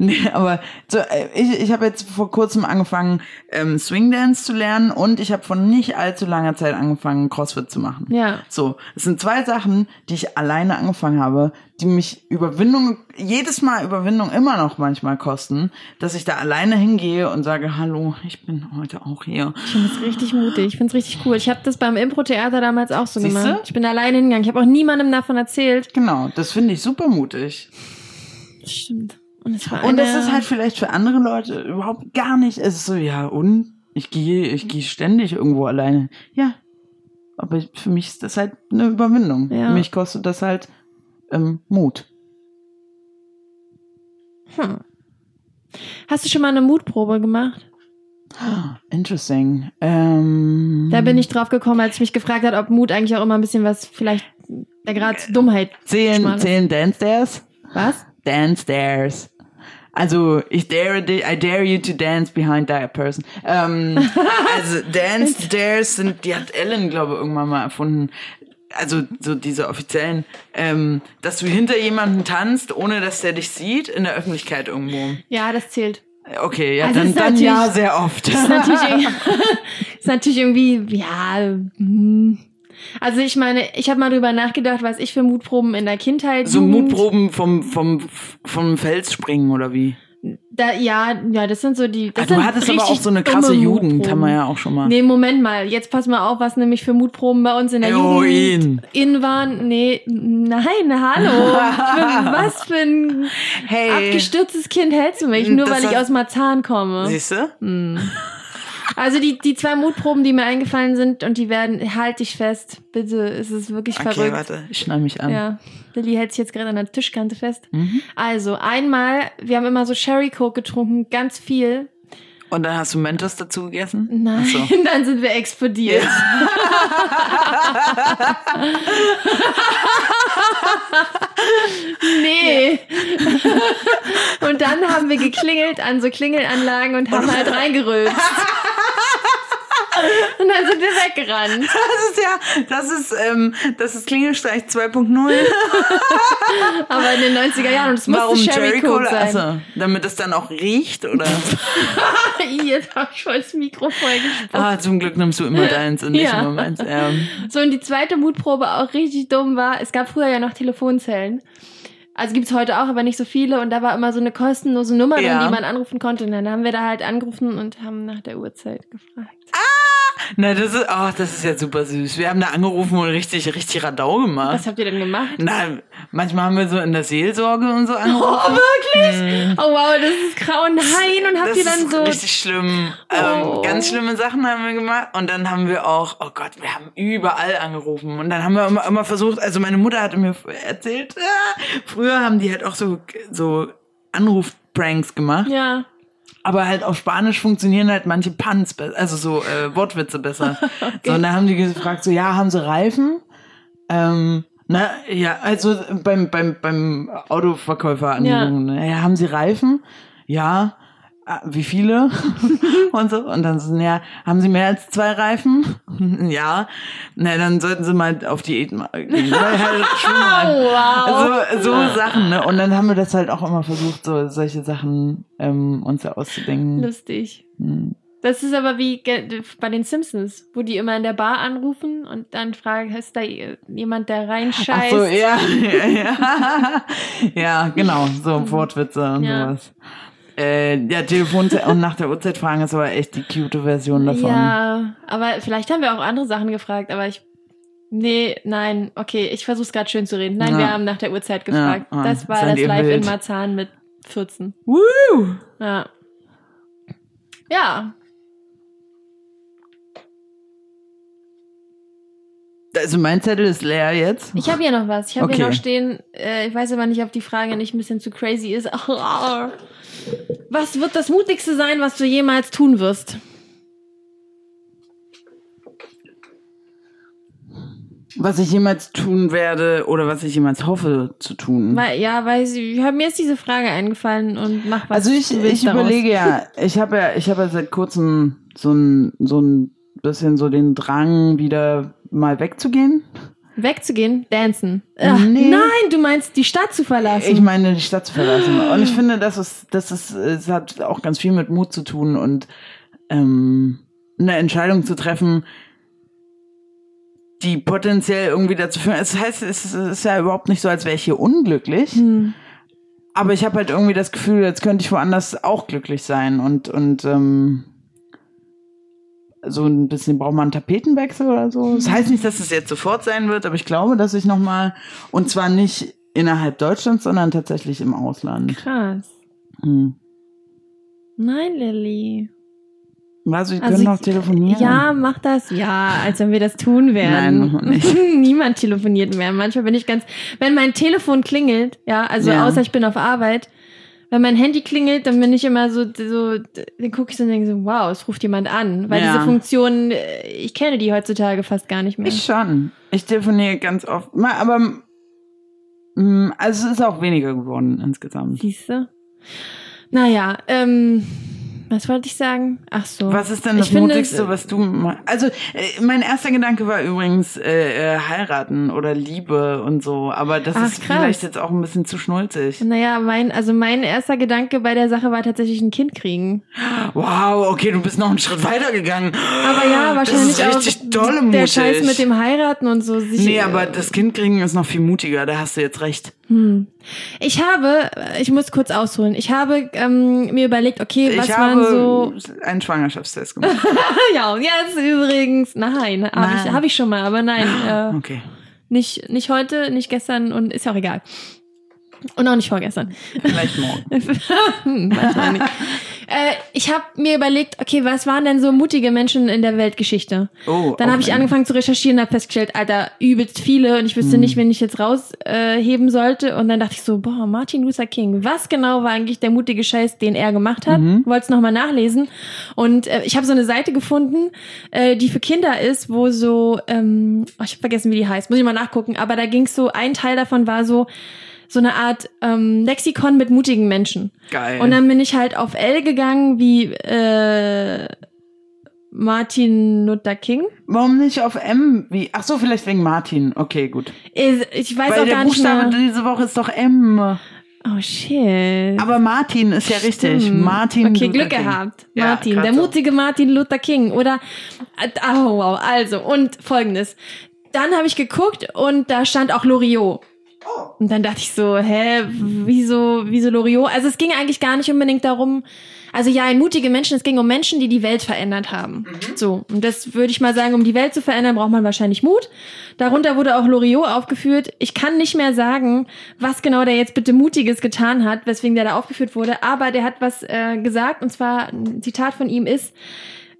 Nee, aber so, äh, ich, ich habe jetzt vor kurzem angefangen, ähm, Swingdance zu lernen und ich habe vor nicht allzu langer Zeit angefangen, CrossFit zu machen. Ja. So, es sind zwei Sachen, die ich alleine angefangen habe, die mich Überwindung, jedes Mal Überwindung immer noch manchmal kosten, dass ich da alleine hingehe und sage, hallo, ich bin heute auch hier. Ich finde das richtig mutig. Ich finde es richtig cool. Ich habe das beim Impro-Theater damals auch so Siehste? gemacht. Ich bin alleine hingegangen. Ich habe auch niemandem davon erzählt. Genau, das finde ich super mutig. Das stimmt. Und es war Und das ist halt vielleicht für andere Leute überhaupt gar nicht. Es ist so, ja, und ich gehe, ich gehe ständig irgendwo alleine. Ja. Aber für mich ist das halt eine Überwindung. Ja. Für mich kostet das halt ähm, Mut. Hm. Hast du schon mal eine Mutprobe gemacht? Interesting. Ähm, Da bin ich drauf gekommen, als ich mich gefragt hat, ob Mut eigentlich auch immer ein bisschen was vielleicht da gerade zur Dummheit zählen, zählen Dance Stairs? Was? Dance Stairs. Also, ich dare, I dare you to dance behind that person. Ähm, also, Dance Stairs sind, die hat Ellen, glaube ich, irgendwann mal erfunden. Also, so diese offiziellen, ähm, dass du hinter jemanden tanzt, ohne dass der dich sieht, in der Öffentlichkeit irgendwo. Ja, das zählt. Okay, ja, Also, dann, ist dann ja sehr oft. Das ist natürlich, irgendwie- ist natürlich irgendwie, ja. Hm. Also ich meine, ich habe mal drüber nachgedacht, was ich für Mutproben in der Kindheit. so Jugend- Mutproben vom, vom, vom Fels springen oder wie? Da, ja, ja, das sind so die. Das Ah, du hattest aber auch so eine krasse Jugend, Mutproben. haben wir ja auch schon mal. Nee, Moment mal. Jetzt pass mal auf, was nämlich für Mutproben bei uns in der Heroin. Jugend in waren. Nee, nein, hallo. für, was für ein Hey. abgestürztes Kind hältst du mich, nur Das weil ich aus Marzahn komme. Siehst du? Also die, die zwei Mutproben, die mir eingefallen sind und die werden, halt dich fest. Bitte, es ist wirklich Okay, verrückt. warte, ich schneide mich an. Ja, Lilly hält sich jetzt gerade an der Tischkante fest. Mhm. Also, einmal, wir haben immer so Sherry Coke getrunken, ganz viel. Und dann hast du Mentos dazu gegessen? Nein, Ach so. dann sind wir explodiert. nee. und dann haben wir geklingelt an so Klingelanlagen und haben halt reingerülpst. Und dann sind wir weggerannt. Das ist ja, das ist, ähm, das ist Klingelstreich 2.0. Aber in den 90er Jahren und es Warum Sherry Cherry Coke Cola? sein. Achso, damit es dann auch riecht, oder? Jetzt hab ich voll das Mikro vollgespuckt. ah, zum Glück nimmst du immer deins und nicht Ja. immer meins. Ähm, So, und die zweite Mutprobe auch richtig dumm war, es gab früher ja noch Telefonzellen. Also gibt's heute auch, aber nicht so viele. Und da war immer so eine kostenlose Nummer Ja. die man anrufen konnte. Und dann haben wir da halt angerufen und haben nach der Uhrzeit gefragt. Na, das ist, oh, das ist ja super süß. Wir haben da angerufen und richtig, richtig Radau gemacht. Was habt ihr denn gemacht? Na, manchmal haben wir so in der Seelsorge und so Oh, angerufen. wirklich? Oh, wow, das ist grau. Nein, und habt das ihr dann ist so... richtig schlimm. Ähm, Oh. Ganz schlimme Sachen haben wir gemacht. Und dann haben wir auch, oh Gott, wir haben überall angerufen. Und dann haben wir immer, immer versucht, also meine Mutter hatte mir erzählt, ah, früher haben die halt auch so, so Anrufpranks gemacht. Ja. Aber halt auf Spanisch funktionieren halt manche Puns, also so äh, Wortwitze besser. So, und dann haben die gefragt, so, ja, haben sie Reifen? Ähm, na, ja, also beim, beim, beim Autoverkäufer angerufen. ne? Ja. haben sie Reifen? Ja. Ah, Wie viele? und so. Und dann so, ja, haben sie mehr als zwei Reifen? ja. Na, dann sollten sie mal auf Diät mal gehen. Halt. Wow. So, so Sachen, ne? Und dann haben wir das halt auch immer versucht, so solche Sachen ähm, uns da auszudenken. Lustig. Hm. Das ist aber wie bei den Simpsons, wo die immer in der Bar anrufen und dann fragen, ist da jemand, der Ach reinscheißt? so, ja, ja, ja. ja, genau, so Wortwitze und Ja. sowas. Äh, ja, Telefon und nach der Uhrzeit fragen ist aber echt die cute Version davon. Ja, aber vielleicht haben wir auch andere Sachen gefragt, aber ich. Nee, nein, okay, ich versuch's gerade schön zu reden. Nein, Ja. wir haben nach der Uhrzeit gefragt. Ja, ah, das war das Live wild. in Marzahn mit 14. Woo! Ja. Ja. Also mein Zettel ist leer jetzt. Ich habe hier noch was. Ich habe hier Okay. noch stehen, äh, ich weiß aber nicht, ob die Frage nicht ein bisschen zu crazy ist. Was wird das Mutigste sein, was du jemals tun wirst? Was ich jemals tun werde oder was ich jemals hoffe zu tun. Weil, ja, weil sie, mir ist diese Frage eingefallen und mach was. Also ich, ich daraus. überlege ja, ich habe ja, ich habe ja seit kurzem so ein, so ein bisschen so den Drang, wieder mal wegzugehen. Wegzugehen, dancen. Ach, Nee. Nein, du meinst die Stadt zu verlassen. Ich meine, die Stadt zu verlassen. Und ich finde, das ist, das ist, es hat auch ganz viel mit Mut zu tun und ähm, eine Entscheidung zu treffen, die potenziell irgendwie dazu führen. Es heißt, es ist, es ist ja überhaupt nicht so, als wäre ich hier unglücklich. Hm. Aber ich habe halt irgendwie das Gefühl, jetzt könnte ich woanders auch glücklich sein und und ähm, so ein bisschen braucht man einen Tapetenwechsel oder so. Das heißt nicht, dass es jetzt sofort sein wird, aber ich glaube, dass ich noch mal und zwar nicht innerhalb Deutschlands, sondern tatsächlich im Ausland. Krass. Hm. Nein, Lilly. Also, wir Also können noch ich- telefonieren. Ja, mach das. Ja, als wenn wir das tun werden. Nein, nicht. Niemand telefoniert mehr. Manchmal bin ich ganz, wenn mein Telefon klingelt, ja, also Ja. außer ich bin auf Arbeit, wenn mein Handy klingelt, dann bin ich immer so, so dann gucke ich so und denke so, wow, es ruft jemand an. Weil Ja. diese Funktion, äh, ich kenne die heutzutage fast gar nicht mehr. Ich schon. Ich telefoniere ganz oft. Aber mm, also es ist auch weniger geworden insgesamt. Siehst du? Naja, ähm, was wollte ich sagen? Ach so. Was ist denn das Ich finde, Mutigste, was du Also äh, mein erster Gedanke war übrigens äh, äh, heiraten oder Liebe und so, aber das Ach, ist krass. vielleicht jetzt auch ein bisschen zu schnulzig. Naja, mein, also mein erster Gedanke bei der Sache war tatsächlich ein Kind kriegen. Wow, okay, du bist noch einen Schritt weiter gegangen. Aber ja, wahrscheinlich das ist richtig auch dolle der mutig. Scheiß mit dem Heiraten und so. Sich, Nee, aber das Kind kriegen ist noch viel mutiger, da hast du jetzt recht. Ich habe, ich muss kurz ausholen, ich habe ähm, mir überlegt, okay, was ich waren habe so... einen Schwangerschaftstest gemacht. ja, und jetzt übrigens, nein, habe ich, Nein. hab ich schon mal, aber nein, äh, Okay. nicht, nicht heute, nicht gestern und ist ja auch egal. Und auch nicht vorgestern. Vielleicht morgen. Hm, manchmal nicht. äh, ich habe mir überlegt, okay, was waren denn so mutige Menschen in der Weltgeschichte? Oh, Dann habe ich okay. angefangen zu recherchieren und habe festgestellt, Alter, übelst viele und ich wüsste Hm. nicht, wen ich jetzt rausheben äh, heben sollte. Und dann dachte ich so, boah, Martin Luther King, was genau war eigentlich der mutige Scheiß, den er gemacht hat? Mhm. Wollte es nochmal nachlesen. Und äh, ich habe so eine Seite gefunden, äh, die für Kinder ist, wo so, ähm, oh, ich habe vergessen, wie die heißt, muss ich mal nachgucken, aber da ging es so, ein Teil davon war so, so eine Art ähm, Lexikon mit mutigen Menschen. Geil. Und dann bin ich halt auf L gegangen, wie äh, Martin Luther King. Warum nicht auf M? Wie? Ach so, vielleicht wegen Martin. Okay, gut. Ich, ich weiß Weil auch der gar nicht Buchstabe mehr. diese Woche ist doch M. Oh shit. Aber Martin ist ja richtig. Hm. Martin. Okay, Luther Glück King. gehabt. Ja, Martin, grad der mutige Martin Luther King. Oder, oh, wow, also, und folgendes. Dann habe ich geguckt und da stand auch Loriot. Oh. Und dann dachte ich so, hä, wieso, wieso Loriot? Also es ging eigentlich gar nicht unbedingt darum, also ja, ein mutige Menschen, es ging um Menschen, die die Welt verändert haben. Mhm. So, und das würde ich mal sagen, um die Welt zu verändern, braucht man wahrscheinlich Mut. Darunter wurde auch Loriot aufgeführt. Ich kann nicht mehr sagen, was genau der jetzt bitte Mutiges getan hat, weswegen der da aufgeführt wurde, aber der hat was äh, gesagt, und zwar ein Zitat von ihm ist,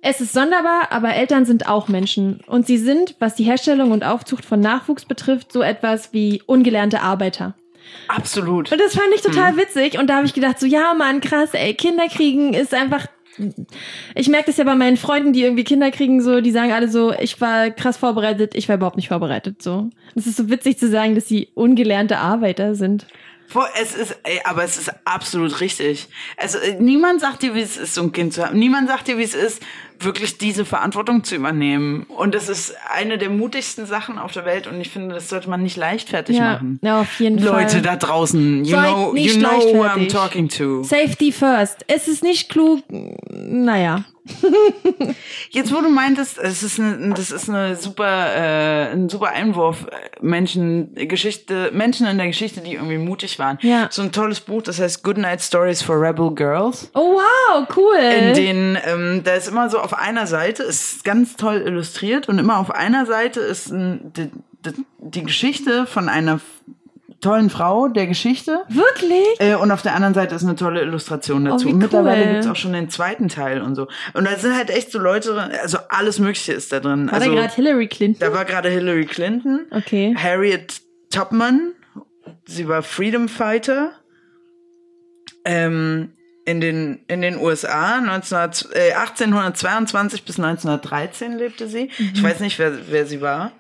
es ist sonderbar, aber Eltern sind auch Menschen. Und sie sind, was die Herstellung und Aufzucht von Nachwuchs betrifft, so etwas wie ungelernte Arbeiter. Absolut. Und das fand ich total witzig. Und da habe ich gedacht, so, ja, Mann, krass, ey, Kinder kriegen ist einfach. Ich merke das ja bei meinen Freunden, die irgendwie Kinder kriegen, so, die sagen alle so, ich war krass vorbereitet, ich war überhaupt nicht vorbereitet. So. Es ist so witzig zu sagen, dass sie ungelernte Arbeiter sind. Vor- Es ist, ey, aber es ist absolut richtig. Also äh, niemand sagt dir, wie es ist, so ein Kind zu haben. Niemand sagt dir, wie es ist, wirklich diese Verantwortung zu übernehmen. Und das ist eine der mutigsten Sachen auf der Welt. Und ich finde, das sollte man nicht leichtfertig Ja, machen. ja, auf jeden Leute Fall. da draußen, you Seid know, you know who I'm talking to. Safety first. Es ist nicht klug. Naja. Jetzt, wo du meintest, es ist eine, das ist eine super, äh, ein super Einwurf, äh, Menschen, Geschichte, Menschen in der Geschichte, die irgendwie mutig waren. Ja. So ein tolles Buch, das heißt Good Night Stories for Rebel Girls. Oh wow, cool. In denen, ähm, da ist immer so auf einer Seite, ist ganz toll illustriert und immer auf einer Seite ist ein, die, die, die Geschichte von einer tollen Frau der Geschichte. Wirklich? Äh, und auf der anderen Seite ist eine tolle Illustration dazu. Oh, wie und mittlerweile cool. gibt's auch schon den zweiten Teil und so. Und da sind halt echt so Leute, drin, also alles Mögliche ist da drin. War also, da gerade Hillary Clinton? da war gerade Hillary Clinton, Okay. Harriet Tubman, sie war Freedom Fighter. Ähm, in den, in den USA 19, äh, 1822 bis 1913 lebte sie. Ich weiß nicht, wer, wer sie war.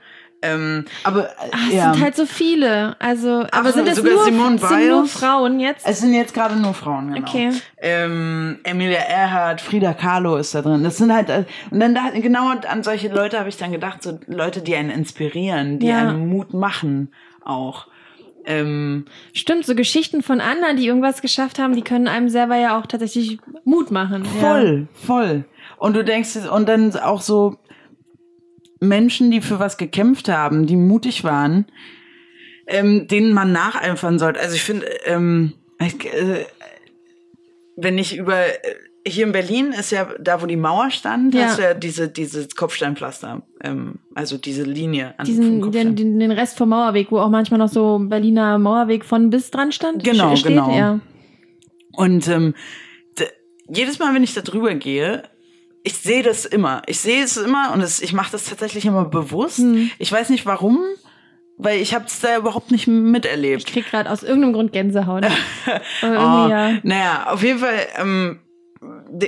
Ähm, aber äh, Ah, es ja. sind halt so viele. Also, aber so, sind es sogar nur, Simone sind nur? Frauen jetzt? Es sind jetzt gerade nur Frauen, genau. Okay. Ähm, Emilia Earhart, Frida Kahlo ist da drin. Das sind halt, äh, und dann da, genau an solche Leute habe ich dann gedacht, so Leute, die einen inspirieren, die Ja. einen Mut machen auch. Ähm, Stimmt, so Geschichten von anderen, die irgendwas geschafft haben, die können einem selber ja auch tatsächlich Mut machen. voll, voll. Und du denkst, und dann auch so Menschen, die für was gekämpft haben, die mutig waren, ähm, denen man nacheifern sollte. Also ich finde, ähm, äh, wenn ich über äh, hier in Berlin ist ja da, wo die Mauer stand, Ja. hast du ja diese dieses Kopfsteinpflaster, ähm, also diese Linie an Diesen, den, den, den Rest vom Mauerweg, wo auch manchmal noch so Berliner Mauerweg von bis dran stand. Genau, steht. genau. Ja. Und ähm, jedes Mal, wenn ich da drüber gehe, ich sehe das immer. Ich sehe es immer und es, ich mache das tatsächlich immer bewusst. Hm. Ich weiß nicht warum, weil ich habe es da überhaupt nicht miterlebt. Ich krieg gerade aus irgendeinem Grund Gänsehaut. oh, ja. Naja, auf jeden Fall ähm,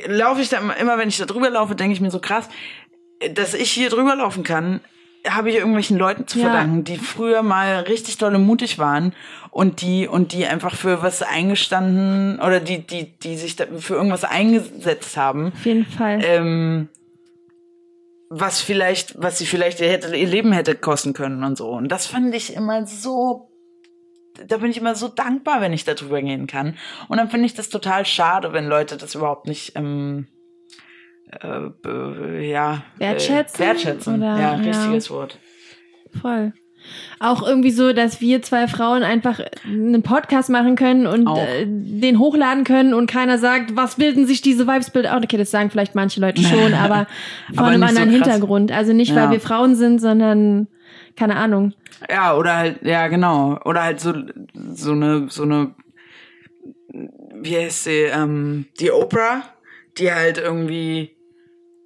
laufe ich da immer, immer, wenn ich da drüber laufe, denke ich mir so krass, dass ich hier drüber laufen kann, habe ich irgendwelchen Leuten zu ja. verdanken, die früher mal richtig dolle mutig waren und die und die einfach für was eingestanden oder die die die sich für irgendwas eingesetzt haben. Auf jeden Fall. Ähm, was vielleicht, was sie vielleicht ihr, hätte, ihr Leben hätte kosten können und so. Und das fand ich immer so da bin ich immer so dankbar, wenn ich darüber gehen kann. Und dann finde ich das total schade, wenn Leute das überhaupt nicht ähm, äh, ja wertschätzen. Äh, wertschätzen. Oder, ja, richtiges ja. Wort. Voll. Auch irgendwie so, dass wir zwei Frauen einfach einen Podcast machen können und äh, den hochladen können und keiner sagt, was bilden sich diese Vibesbilder aus? Okay, das sagen vielleicht manche Leute schon, aber von aber einem anderen so Hintergrund. Also nicht, weil ja. wir Frauen sind, sondern keine Ahnung. Ja, oder halt, ja, genau. Oder halt so, so eine, so eine, wie heißt sie, ähm, die Oprah, die halt irgendwie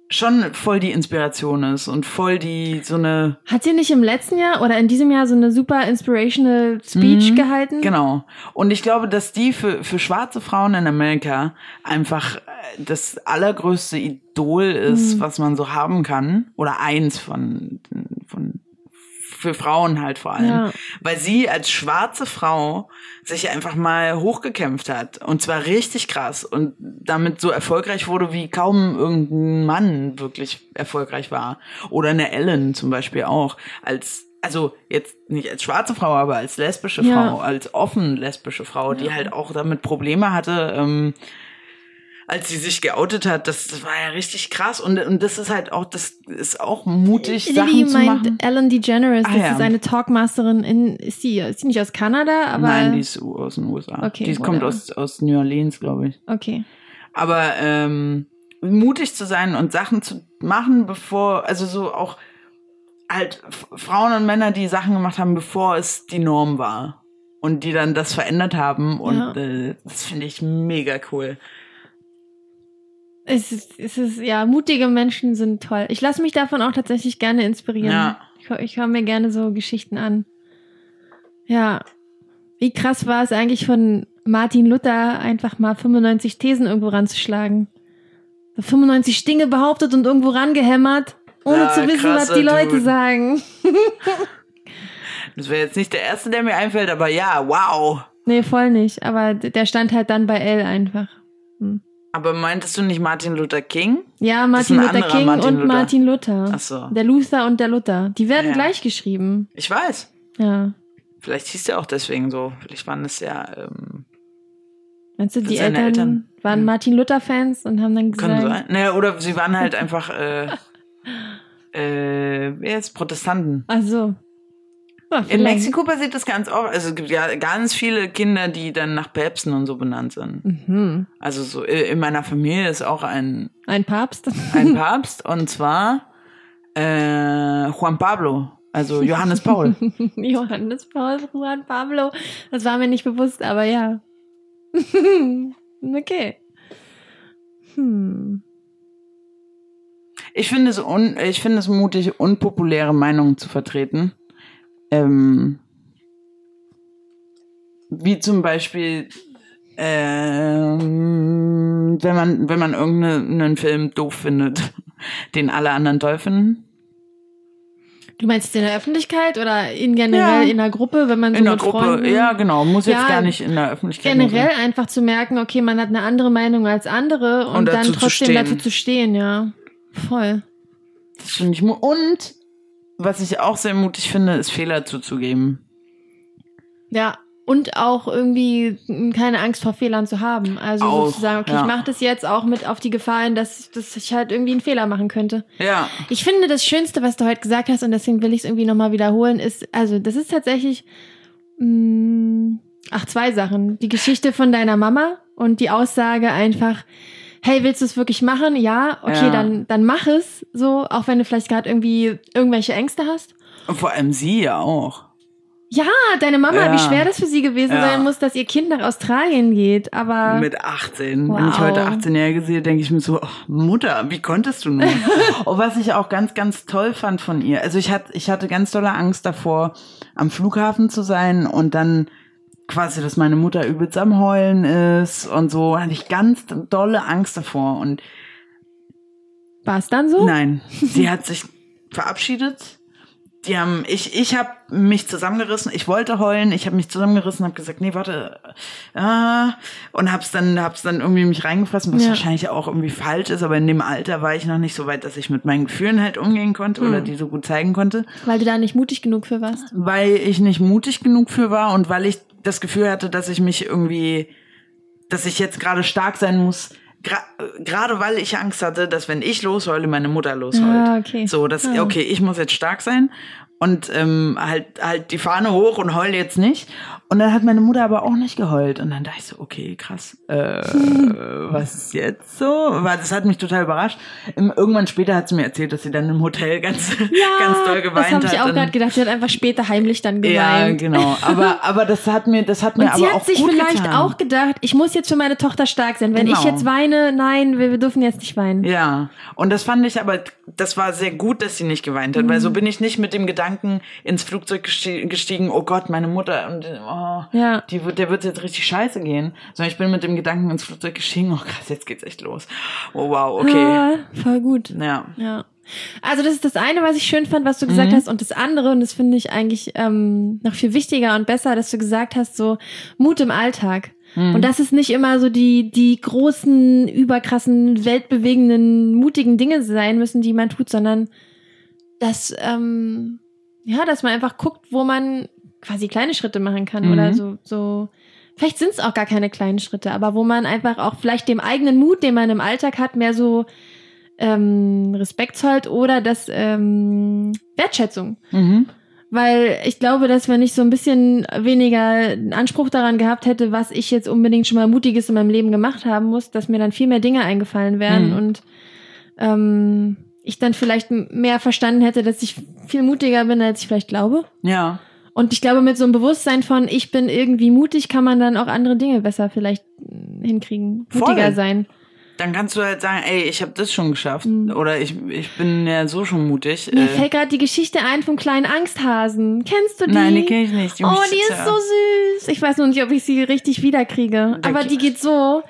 schon voll die Inspiration ist und voll die so eine. Hat sie nicht im letzten Jahr oder in diesem Jahr so eine super inspirational Speech mhm, gehalten? Genau. Und ich glaube, dass die für, für schwarze Frauen in Amerika einfach äh, das allergrößte Idol ist, mhm. was man so haben kann. Oder eins von, von für Frauen halt vor allem, ja. weil sie als schwarze Frau sich einfach mal hochgekämpft hat und zwar richtig krass und damit so erfolgreich wurde, wie kaum irgendein Mann wirklich erfolgreich war oder eine Ellen zum Beispiel auch als also jetzt nicht als schwarze Frau, aber als lesbische ja. Frau, als offen lesbische Frau, ja. die halt auch damit Probleme hatte, ähm, als sie sich geoutet hat, das, das war ja richtig krass. Und, und das ist halt auch, das ist auch mutig, Lily Sachen zu meint machen. Ellen DeGeneres, ah, das ja. ist eine Talkmasterin in, ist sie, ist sie nicht aus Kanada, aber. Nein, die ist aus den USA. Okay. Die kommt aus, aus New Orleans, glaube ich. Okay. Aber, ähm, mutig zu sein und Sachen zu machen, bevor, also so auch halt Frauen und Männer, die Sachen gemacht haben, bevor es die Norm war. Und die dann das verändert haben. Und ja. äh, das finde ich mega cool. Es ist, es ist, ja, mutige Menschen sind toll. Ich lasse mich davon auch tatsächlich gerne inspirieren. Ja. Ich, ich höre mir gerne so Geschichten an. Ja. Wie krass war es eigentlich von Martin Luther, einfach mal 95 Thesen irgendwo ranzuschlagen? 95 Dinge behauptet und irgendwo rangehämmert, ohne ja, zu wissen, was die Leute Dude. sagen. das wäre jetzt nicht der erste, der mir einfällt, aber ja, wow. Nee, voll nicht. Aber der stand halt dann bei L einfach. Hm. Aber meintest du nicht Martin Luther King? Ja, Martin Luther King Martin und Luther. Martin Luther. Ach so. Der Luther und der Luther. Die werden ja. gleich geschrieben. Ich weiß. Ja. Vielleicht hieß der auch deswegen so. Vielleicht waren es ja. Ähm, Meinst du, die Eltern, Eltern, waren hm. Martin Luther-Fans und haben dann gesagt. Kann sein. Naja, oder sie waren halt einfach. Äh, äh, wer ist Protestanten? Ach so. Ja, in Mexiko passiert das ganz oft. Also es gibt ja ganz viele Kinder, die dann nach Päpsten und so benannt sind. Mhm. Also so äh, in meiner Familie ist auch ein ein Papst. Ein Papst und zwar äh, Juan Pablo. Also Johannes Paul. Johannes Paul, Juan Pablo. Das war mir nicht bewusst, aber ja. okay. Hm. Ich finde es un ich finde es mutig, unpopuläre Meinungen zu vertreten ähm, wie zum Beispiel, ähm, wenn man, wenn man irgendeinen Film doof findet, den alle anderen toll finden. Du meinst in der Öffentlichkeit oder in generell ja. in der Gruppe, wenn man so in der Gruppe, Freunden, ja genau, muss jetzt ja, gar nicht in der Öffentlichkeit. Generell sein. einfach zu merken, okay, man hat eine andere Meinung als andere und, und dann trotzdem dazu zu stehen, ja, voll. Das finde ich und was ich auch sehr mutig finde, ist Fehler zuzugeben. Ja, und auch irgendwie keine Angst vor Fehlern zu haben. Also auch, sozusagen, okay, ja. ich mache das jetzt auch mit auf die Gefahr hin, dass, dass ich halt irgendwie einen Fehler machen könnte. Ja. Ich finde, das Schönste, was du heute gesagt hast, und deswegen will ich es irgendwie nochmal wiederholen, ist, also das ist tatsächlich, mh, mm, ach, zwei Sachen. Die Geschichte von deiner Mama und die Aussage einfach, hey, willst du es wirklich machen? Ja, okay, ja. dann dann mach es so, auch wenn du vielleicht gerade irgendwie irgendwelche Ängste hast. Und vor allem sie ja auch. Ja, deine Mama, Ja. wie schwer das für sie gewesen Ja. sein muss, dass ihr Kind nach Australien geht. Aber Mit 18. Wenn Wow. ich heute 18-Jährige sehe, denke ich mir so, oh, Mutter, wie konntest du nur? oh, was ich auch ganz, ganz toll fand von ihr. Also ich hatte, ich hatte ganz dolle Angst davor, am Flughafen zu sein und dann quasi, dass meine Mutter übelst am Heulen ist und so, hatte ich ganz dolle Angst davor. Und war es dann so? Nein, sie hat sich verabschiedet. Die haben, ich, ich habe mich zusammengerissen. Ich wollte heulen. Ich habe mich zusammengerissen, habe gesagt, nee, warte, äh, und hab's dann, hab's dann irgendwie mich reingefressen, was Ja. wahrscheinlich auch irgendwie falsch ist. Aber in dem Alter war ich noch nicht so weit, dass ich mit meinen Gefühlen halt umgehen konnte Hm. oder die so gut zeigen konnte, Weil du da nicht mutig genug für warst. weil ich nicht mutig genug für war und weil ich das Gefühl hatte, dass ich mich irgendwie, dass ich jetzt gerade stark sein muss. Gerade weil ich Angst hatte, dass wenn ich losheule, meine Mutter losheult. Ah, okay. So, dass, Ah. okay, ich muss jetzt stark sein und ähm, halt, halt die Fahne hoch und heul jetzt nicht. Und dann hat meine Mutter aber auch nicht geheult. Und dann dachte ich so, okay, krass, äh, was ist jetzt so? Weil das hat mich total überrascht. Ähm, Irgendwann später hat sie mir erzählt, dass sie dann im Hotel ganz, ganz doll geweint das habe ich hat. auch gerade gedacht. Sie hat einfach später heimlich dann ja, geweint. genau. Aber, aber das hat mir, das hat mir Und sie aber hat auch sich gut vielleicht getan. auch gedacht, ich muss jetzt für meine Tochter stark sein. Wenn ich Genau. jetzt weine, nein, wir, wir dürfen jetzt nicht weinen. Ja, und das fand ich aber, das war sehr gut, dass sie nicht geweint hat, weil Mhm. so bin ich nicht mit dem Gedanken ins Flugzeug gesti- gestiegen, oh Gott, meine Mutter, und oh, Ja. die wird, der wird jetzt richtig scheiße gehen, sondern ich bin mit dem Gedanken ins Flugzeug gestiegen, oh krass, jetzt geht's echt los. Oh wow, okay. Ja, voll gut. Ja. Ja. Also das ist das eine, was ich schön fand, was du gesagt Mhm. hast. Und das andere, und das finde ich eigentlich ähm, noch viel wichtiger und besser, dass du gesagt hast, so Mut im Alltag. Mhm. Und dass es nicht immer so die, die großen, überkrassen, weltbewegenden, mutigen Dinge sein müssen, die man tut, sondern dass, ähm, ja, dass man einfach guckt, wo man quasi kleine Schritte machen kann Mhm. oder so, so. Vielleicht sind es auch gar keine kleinen Schritte, aber wo man einfach auch vielleicht dem eigenen Mut, den man im Alltag hat, mehr so ähm, Respekt zollt oder das ähm, Wertschätzung. Mhm. Weil ich glaube, dass wenn ich so ein bisschen weniger Anspruch daran gehabt hätte, was ich jetzt unbedingt schon mal Mutiges in meinem Leben gemacht haben muss, dass mir dann viel mehr Dinge eingefallen wären Mhm. und ähm, ich dann vielleicht mehr verstanden hätte, dass ich viel mutiger bin, als ich vielleicht glaube. Ja. Und ich glaube, mit so einem Bewusstsein von, ich bin irgendwie mutig, kann man dann auch andere Dinge besser vielleicht mm, hinkriegen, Voll. mutiger sein. Dann kannst du halt sagen, ey, ich habe das schon geschafft. Mhm. Oder ich, ich bin ja so schon mutig. Mir Äh, fällt gerade die Geschichte ein vom kleinen Angsthasen. Kennst du die? nein, die kenne ich nicht. Die oh, die ist so süß. Ich weiß noch nicht, ob ich sie richtig wiederkriege. Der Aber die geht so.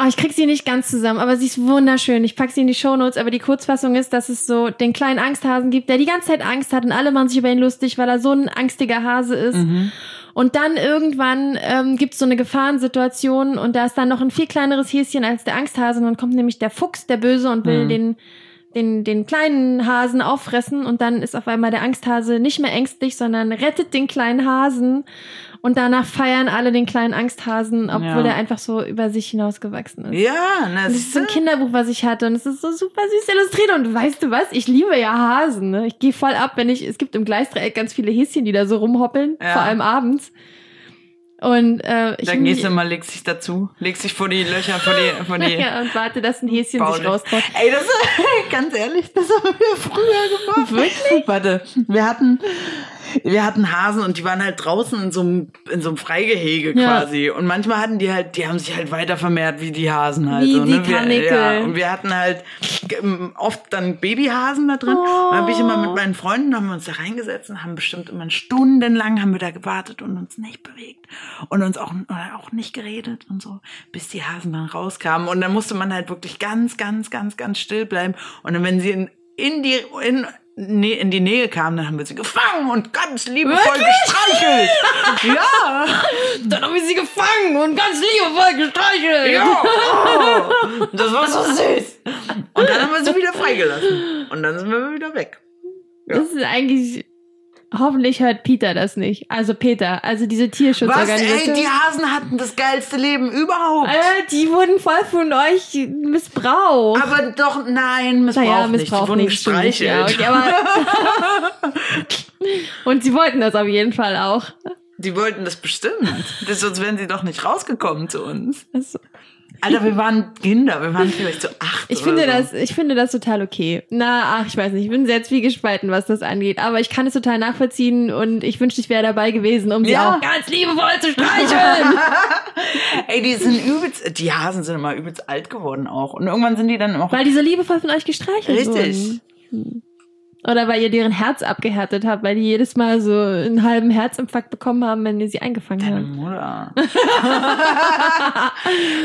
Oh, ich krieg sie nicht ganz zusammen, aber sie ist wunderschön. Ich pack sie in die Shownotes, aber die Kurzfassung ist, dass es so den kleinen Angsthasen gibt, der die ganze Zeit Angst hat und alle machen sich über ihn lustig, weil er so ein angstiger Hase ist. Mhm. Und dann irgendwann ähm, gibt es so eine Gefahrensituation und da ist dann noch ein viel kleineres Häschen als der Angsthase und dann kommt nämlich der Fuchs, der Böse und will Mhm. den, den, den kleinen Hasen auffressen und dann ist auf einmal der Angsthase nicht mehr ängstlich, sondern rettet den kleinen Hasen und danach feiern alle den kleinen Angsthasen, obwohl Ja. er einfach so über sich hinausgewachsen ist. Ja, na, Das ist so ein Kinderbuch, was ich hatte und es ist so super süß illustriert und weißt du was? Ich liebe ja Hasen. Ne? Ich gehe voll ab, wenn ich, es gibt im Gleisdreieck ganz viele Häschen, die da so rumhoppeln, Ja. vor allem abends. Und äh, ich Dann gehst du mal, legst dich dazu, legst dich vor die Löcher, vor die, vor die. ja, und warte, dass ein Häschen Baule. sich raustraut. Ey, das ganz ehrlich, das haben wir früher gemacht. Wirklich? Warte, wir hatten wir hatten Hasen und die waren halt draußen in so einem in so einem Freigehege Ja. quasi und manchmal hatten die halt, die haben sich halt weiter vermehrt wie die Hasen halt Wie so, die ne? Wir, Karnickel. ja, und wir hatten halt ähm, oft dann Babyhasen da drin. Oh. Dann bin ich immer mit meinen Freunden haben wir uns da reingesetzt und haben bestimmt immer stundenlang haben wir da gewartet und uns nicht bewegt und uns auch auch nicht geredet und so, bis die Hasen dann rauskamen und dann musste man halt wirklich ganz ganz ganz ganz still bleiben und dann wenn sie in, in die in in die Nähe kamen, dann haben wir sie gefangen und ganz liebevoll gestreichelt. ja, Dann habe ich sie gefangen und ganz liebevoll gestreichelt. ja. Oh, das war so süß. Und dann haben wir sie wieder freigelassen. Und dann sind wir wieder weg. Ja. Das ist eigentlich. Hoffentlich hört Peter das nicht. Also Peter, also diese Was, Tierschutzorganisation. ey, die Hasen hatten das geilste Leben überhaupt. äh, die wurden voll von euch missbraucht. Aber doch, nein, Missbrauch naja, nicht. Die missbraucht wurden nicht. Ja, okay, aber Und sie wollten das auf jeden Fall auch. Die wollten das bestimmt. Das, sonst wären sie doch nicht rausgekommen zu uns. Also, Alter, wir waren Kinder, wir waren vielleicht so acht. Ich finde so. das, ich finde das total okay. Na, ach, ich weiß nicht, ich bin sehr zwiegespalten, was das angeht. Aber ich kann es total nachvollziehen und ich wünschte, ich wäre dabei gewesen, um sie Ja. auch ganz liebevoll zu streicheln. Ey, die sind übelst, die Hasen sind immer übelst alt geworden auch. Und irgendwann sind die dann auch. weil die so liebevoll von euch gestreichelt Richtig. wurden. Oder weil ihr deren Herz abgehärtet habt, weil die jedes Mal so einen halben Herzinfarkt bekommen haben, wenn ihr sie eingefangen Deine habt. Mutter.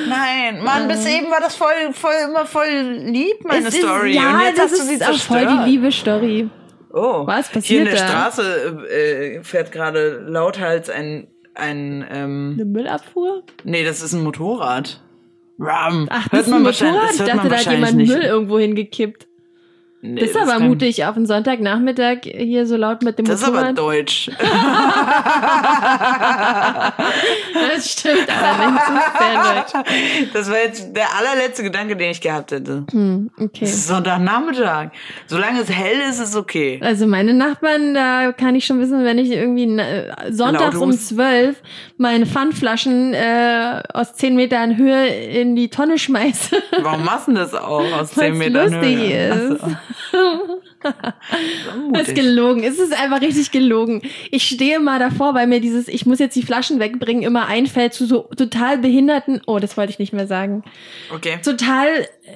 Nein, Mann, bis eben war das voll, voll, immer voll lieb, meine Es ist- Story. Ja, Und jetzt das hast du sie ist auch voll die liebe Story. Oh, Was Hier in passiert der da? Straße äh, fährt gerade lauthals ein, ein, ähm, Eine Müllabfuhr? nee, das ist ein Motorrad. Ram. Ach, das ist ein wahrscheinlich- Motorrad? das Ich hört dachte, da hat jemand nicht. Müll irgendwo hingekippt. Nee, Das ist aber kann- mutig, auf einen Sonntagnachmittag hier so laut mit dem Das ist aber deutsch. Das stimmt allerdings. Das ist sehr deutsch. Das war jetzt der allerletzte Gedanke, den ich gehabt hätte. Hm, okay. Ist Sonntagnachmittag. Solange es hell ist, ist es okay. Also meine Nachbarn, da kann ich schon wissen, wenn ich irgendwie äh, sonntags um zwölf meine Pfandflaschen äh, aus zehn Metern Höhe in die Tonne schmeiße, Warum machst du das auch aus weil 10 es Metern lustig Höhe? ist. Ach so, Das ist gelogen. Es ist einfach richtig gelogen. Ich stehe mal davor, weil mir dieses, ich muss jetzt die Flaschen wegbringen, immer einfällt zu so total behinderten, oh, das wollte ich nicht mehr sagen, Okay. total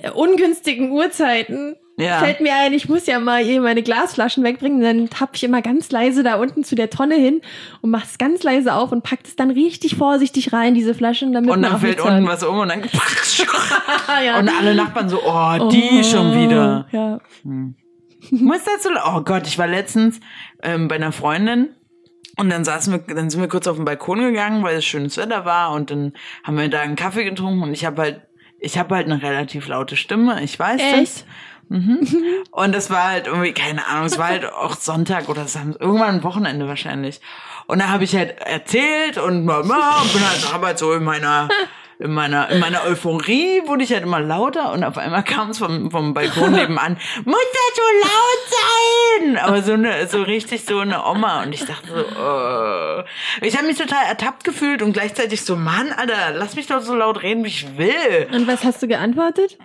äh, ungünstigen Uhrzeiten. Ja. Fällt mir ein, ich muss ja mal hier meine Glasflaschen wegbringen. Dann tapp ich immer ganz leise da unten zu der Tonne hin und mach es ganz leise auf und pack es dann richtig vorsichtig rein, diese Flaschen, damit Und dann fällt unten was um und dann ja. und alle Nachbarn so, oh, die Oh, schon wieder. Ja. Muss dazu, oh Gott, ich war letztens ähm, bei einer Freundin und dann saßen wir, dann sind wir kurz auf den Balkon gegangen, weil es schönes Wetter war und dann haben wir da einen Kaffee getrunken und ich habe halt, ich habe halt eine relativ laute Stimme, ich weiß das. Echt? Und es war halt irgendwie, keine Ahnung, es war halt auch Sonntag oder Samstag, irgendwann Wochenende wahrscheinlich. Und da habe ich halt erzählt und Mama, bin halt, halt so in meiner, in meiner, in meiner Euphorie wurde ich halt immer lauter und auf einmal kam es vom, vom Balkon nebenan, muss das so laut sein? Aber so eine, so richtig so eine Oma und ich dachte so, äh. ich habe mich total ertappt gefühlt und gleichzeitig so, Mann, Alter, lass mich doch so laut reden, wie ich will. Und was hast du geantwortet?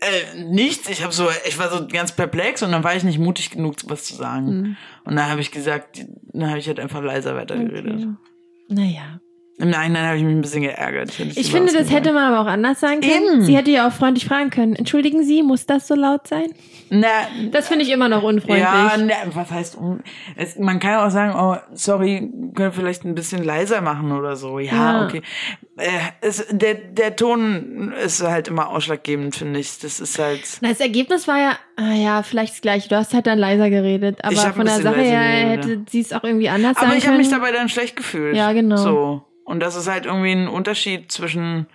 Äh, nichts. Ich habe so, ich war so ganz perplex und dann war ich nicht mutig genug, was zu sagen. Hm. Und dann habe ich gesagt, dann habe ich halt einfach leiser weitergeredet. Okay. Naja. Im Nachhinein habe ich mich ein bisschen geärgert. Ich lieber finde, das hätte man aber auch anders sagen können. Eben. Sie hätte ja auch freundlich fragen können. Entschuldigen Sie, muss das so laut sein? Na, Das finde ich immer noch unfreundlich. ja, na, was heißt, um- es, man kann auch sagen, oh, sorry, können wir vielleicht ein bisschen leiser machen oder so. Ja, Ja. okay. Äh, es, der, der Ton ist halt immer ausschlaggebend, finde ich. Das ist halt. Na, Das Ergebnis war ja, ah ja, vielleicht das gleiche. Du hast halt dann leiser geredet. Aber Ich von der Sache her geredet, hätte sie es auch irgendwie anders Aber sagen ich habe können. mich dabei dann schlecht gefühlt. Ja, genau. So. Und das ist halt irgendwie ein Unterschied zwischen.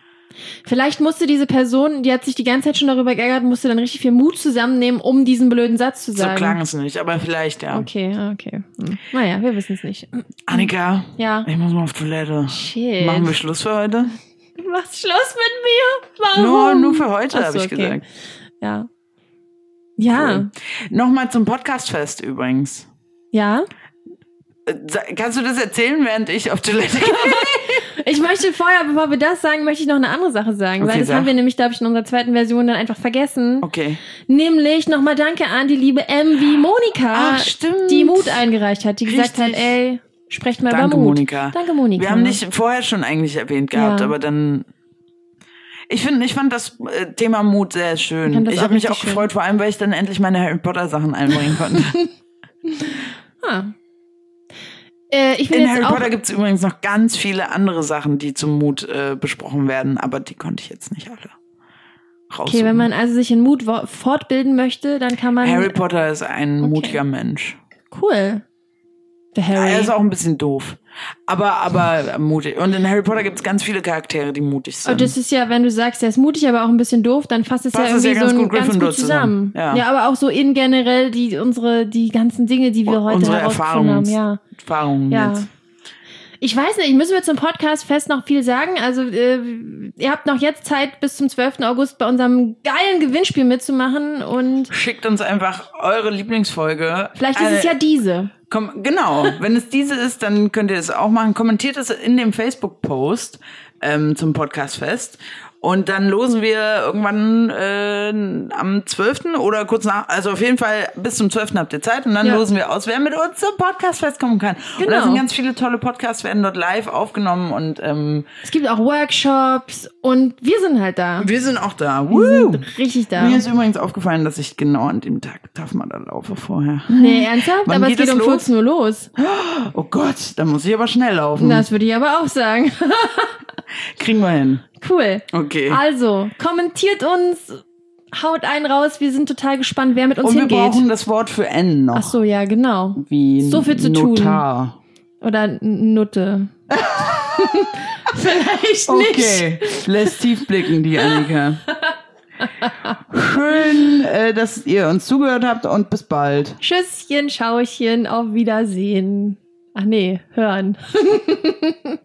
Vielleicht musste diese Person, die hat sich die ganze Zeit schon darüber geärgert, musste dann richtig viel Mut zusammennehmen, um diesen blöden Satz zu So sagen. klang es nicht, aber vielleicht, ja. Okay, ah, okay. Hm. Naja, wir wissen es nicht. Annika, Ja. ich muss mal auf Toilette. Shit. Machen wir Schluss für heute? Du machst Schluss mit mir? Warum? Nur, nur für heute, Ach habe so, ich okay. gesagt. Ja. Ja. Cool. Nochmal zum Podcastfest übrigens. Ja. Kannst du das erzählen, während ich auf Toilette gehe? Ich möchte vorher, bevor wir das sagen, möchte ich noch eine andere Sache sagen, Okay, weil das sag. haben wir nämlich, glaube ich, in unserer zweiten Version dann einfach vergessen. Okay. Nämlich nochmal Danke an die liebe MV Monika, Ach, stimmt. die Mut eingereicht hat, die gesagt hat, Richtig. ey, sprecht mal Danke, über Mut. Monika. Danke, Monika. Wir haben dich vorher schon eigentlich erwähnt gehabt, Ja. aber dann. Ich finde, ich fand das äh, Thema Mut sehr schön. Ich habe mich richtig auch schön. gefreut, vor allem, weil ich dann endlich meine Harry Potter Sachen einbringen konnte. Ah. Äh, In Harry Potter gibt es übrigens noch ganz viele andere Sachen, die zum Mut äh, besprochen werden, aber die konnte ich jetzt nicht alle raussuchen. Okay, wenn man also sich in Mut fortbilden möchte, dann kann man. Harry Potter ist ein Okay. mutiger Mensch. Cool. Der Harry. Er ist auch ein bisschen doof. Aber, aber mutig. Und in Harry Potter gibt es ganz viele Charaktere, die mutig sind. Aber das ist ja, wenn du sagst, er ist mutig, aber auch ein bisschen doof, dann fasst es ja es ja irgendwie ganz so ein, gut ganz gut zusammen. zusammen. Ja. aber auch so in generell die unsere die ganzen Dinge, die wir heute Unsere herausgefunden haben. Ja, Erfahrungen ja. jetzt. Ich weiß nicht, müssen wir zum Podcast fest noch viel sagen. Also äh, ihr habt noch jetzt Zeit bis zum 12. August bei unserem geilen Gewinnspiel mitzumachen und Schickt uns einfach eure Lieblingsfolge. vielleicht ist es Äh, ja diese. Komm, genau, wenn es diese ist, dann könnt ihr es auch machen. Kommentiert es in dem Facebook-Post ähm, zum Podcast fest. Und dann losen wir irgendwann äh, am 12. oder kurz nach, also auf jeden Fall bis zum 12. habt ihr Zeit und dann Ja. losen wir aus, wer mit uns zum Podcastfest kommen kann. Und da Genau. sind ganz viele tolle Podcasts, werden dort live aufgenommen und ähm, Es gibt auch Workshops und wir sind halt da. wir sind auch da. Wir Woo! sind richtig da. Mir ist übrigens aufgefallen, dass ich genau an dem Tag Tafmader laufe vorher. Nee, ernsthaft? Wann aber es geht geht es um los? 14 Uhr los. Oh Gott, da muss ich aber schnell laufen. Das würde ich aber auch sagen. Kriegen wir hin. cool. Okay. Also, kommentiert uns, haut einen raus. Wir sind total gespannt, wer mit uns Und wir hingeht. brauchen das Wort für N noch. Ach so, ja, genau. Wie so viel zu tun. Notar. Oder N- Nutte. Vielleicht nicht. Okay, lässt tief blicken, die Annika. Schön, äh, dass ihr uns zugehört habt und bis bald. Tschüsschen, Schauchen, auf Wiedersehen. Ach nee, hören.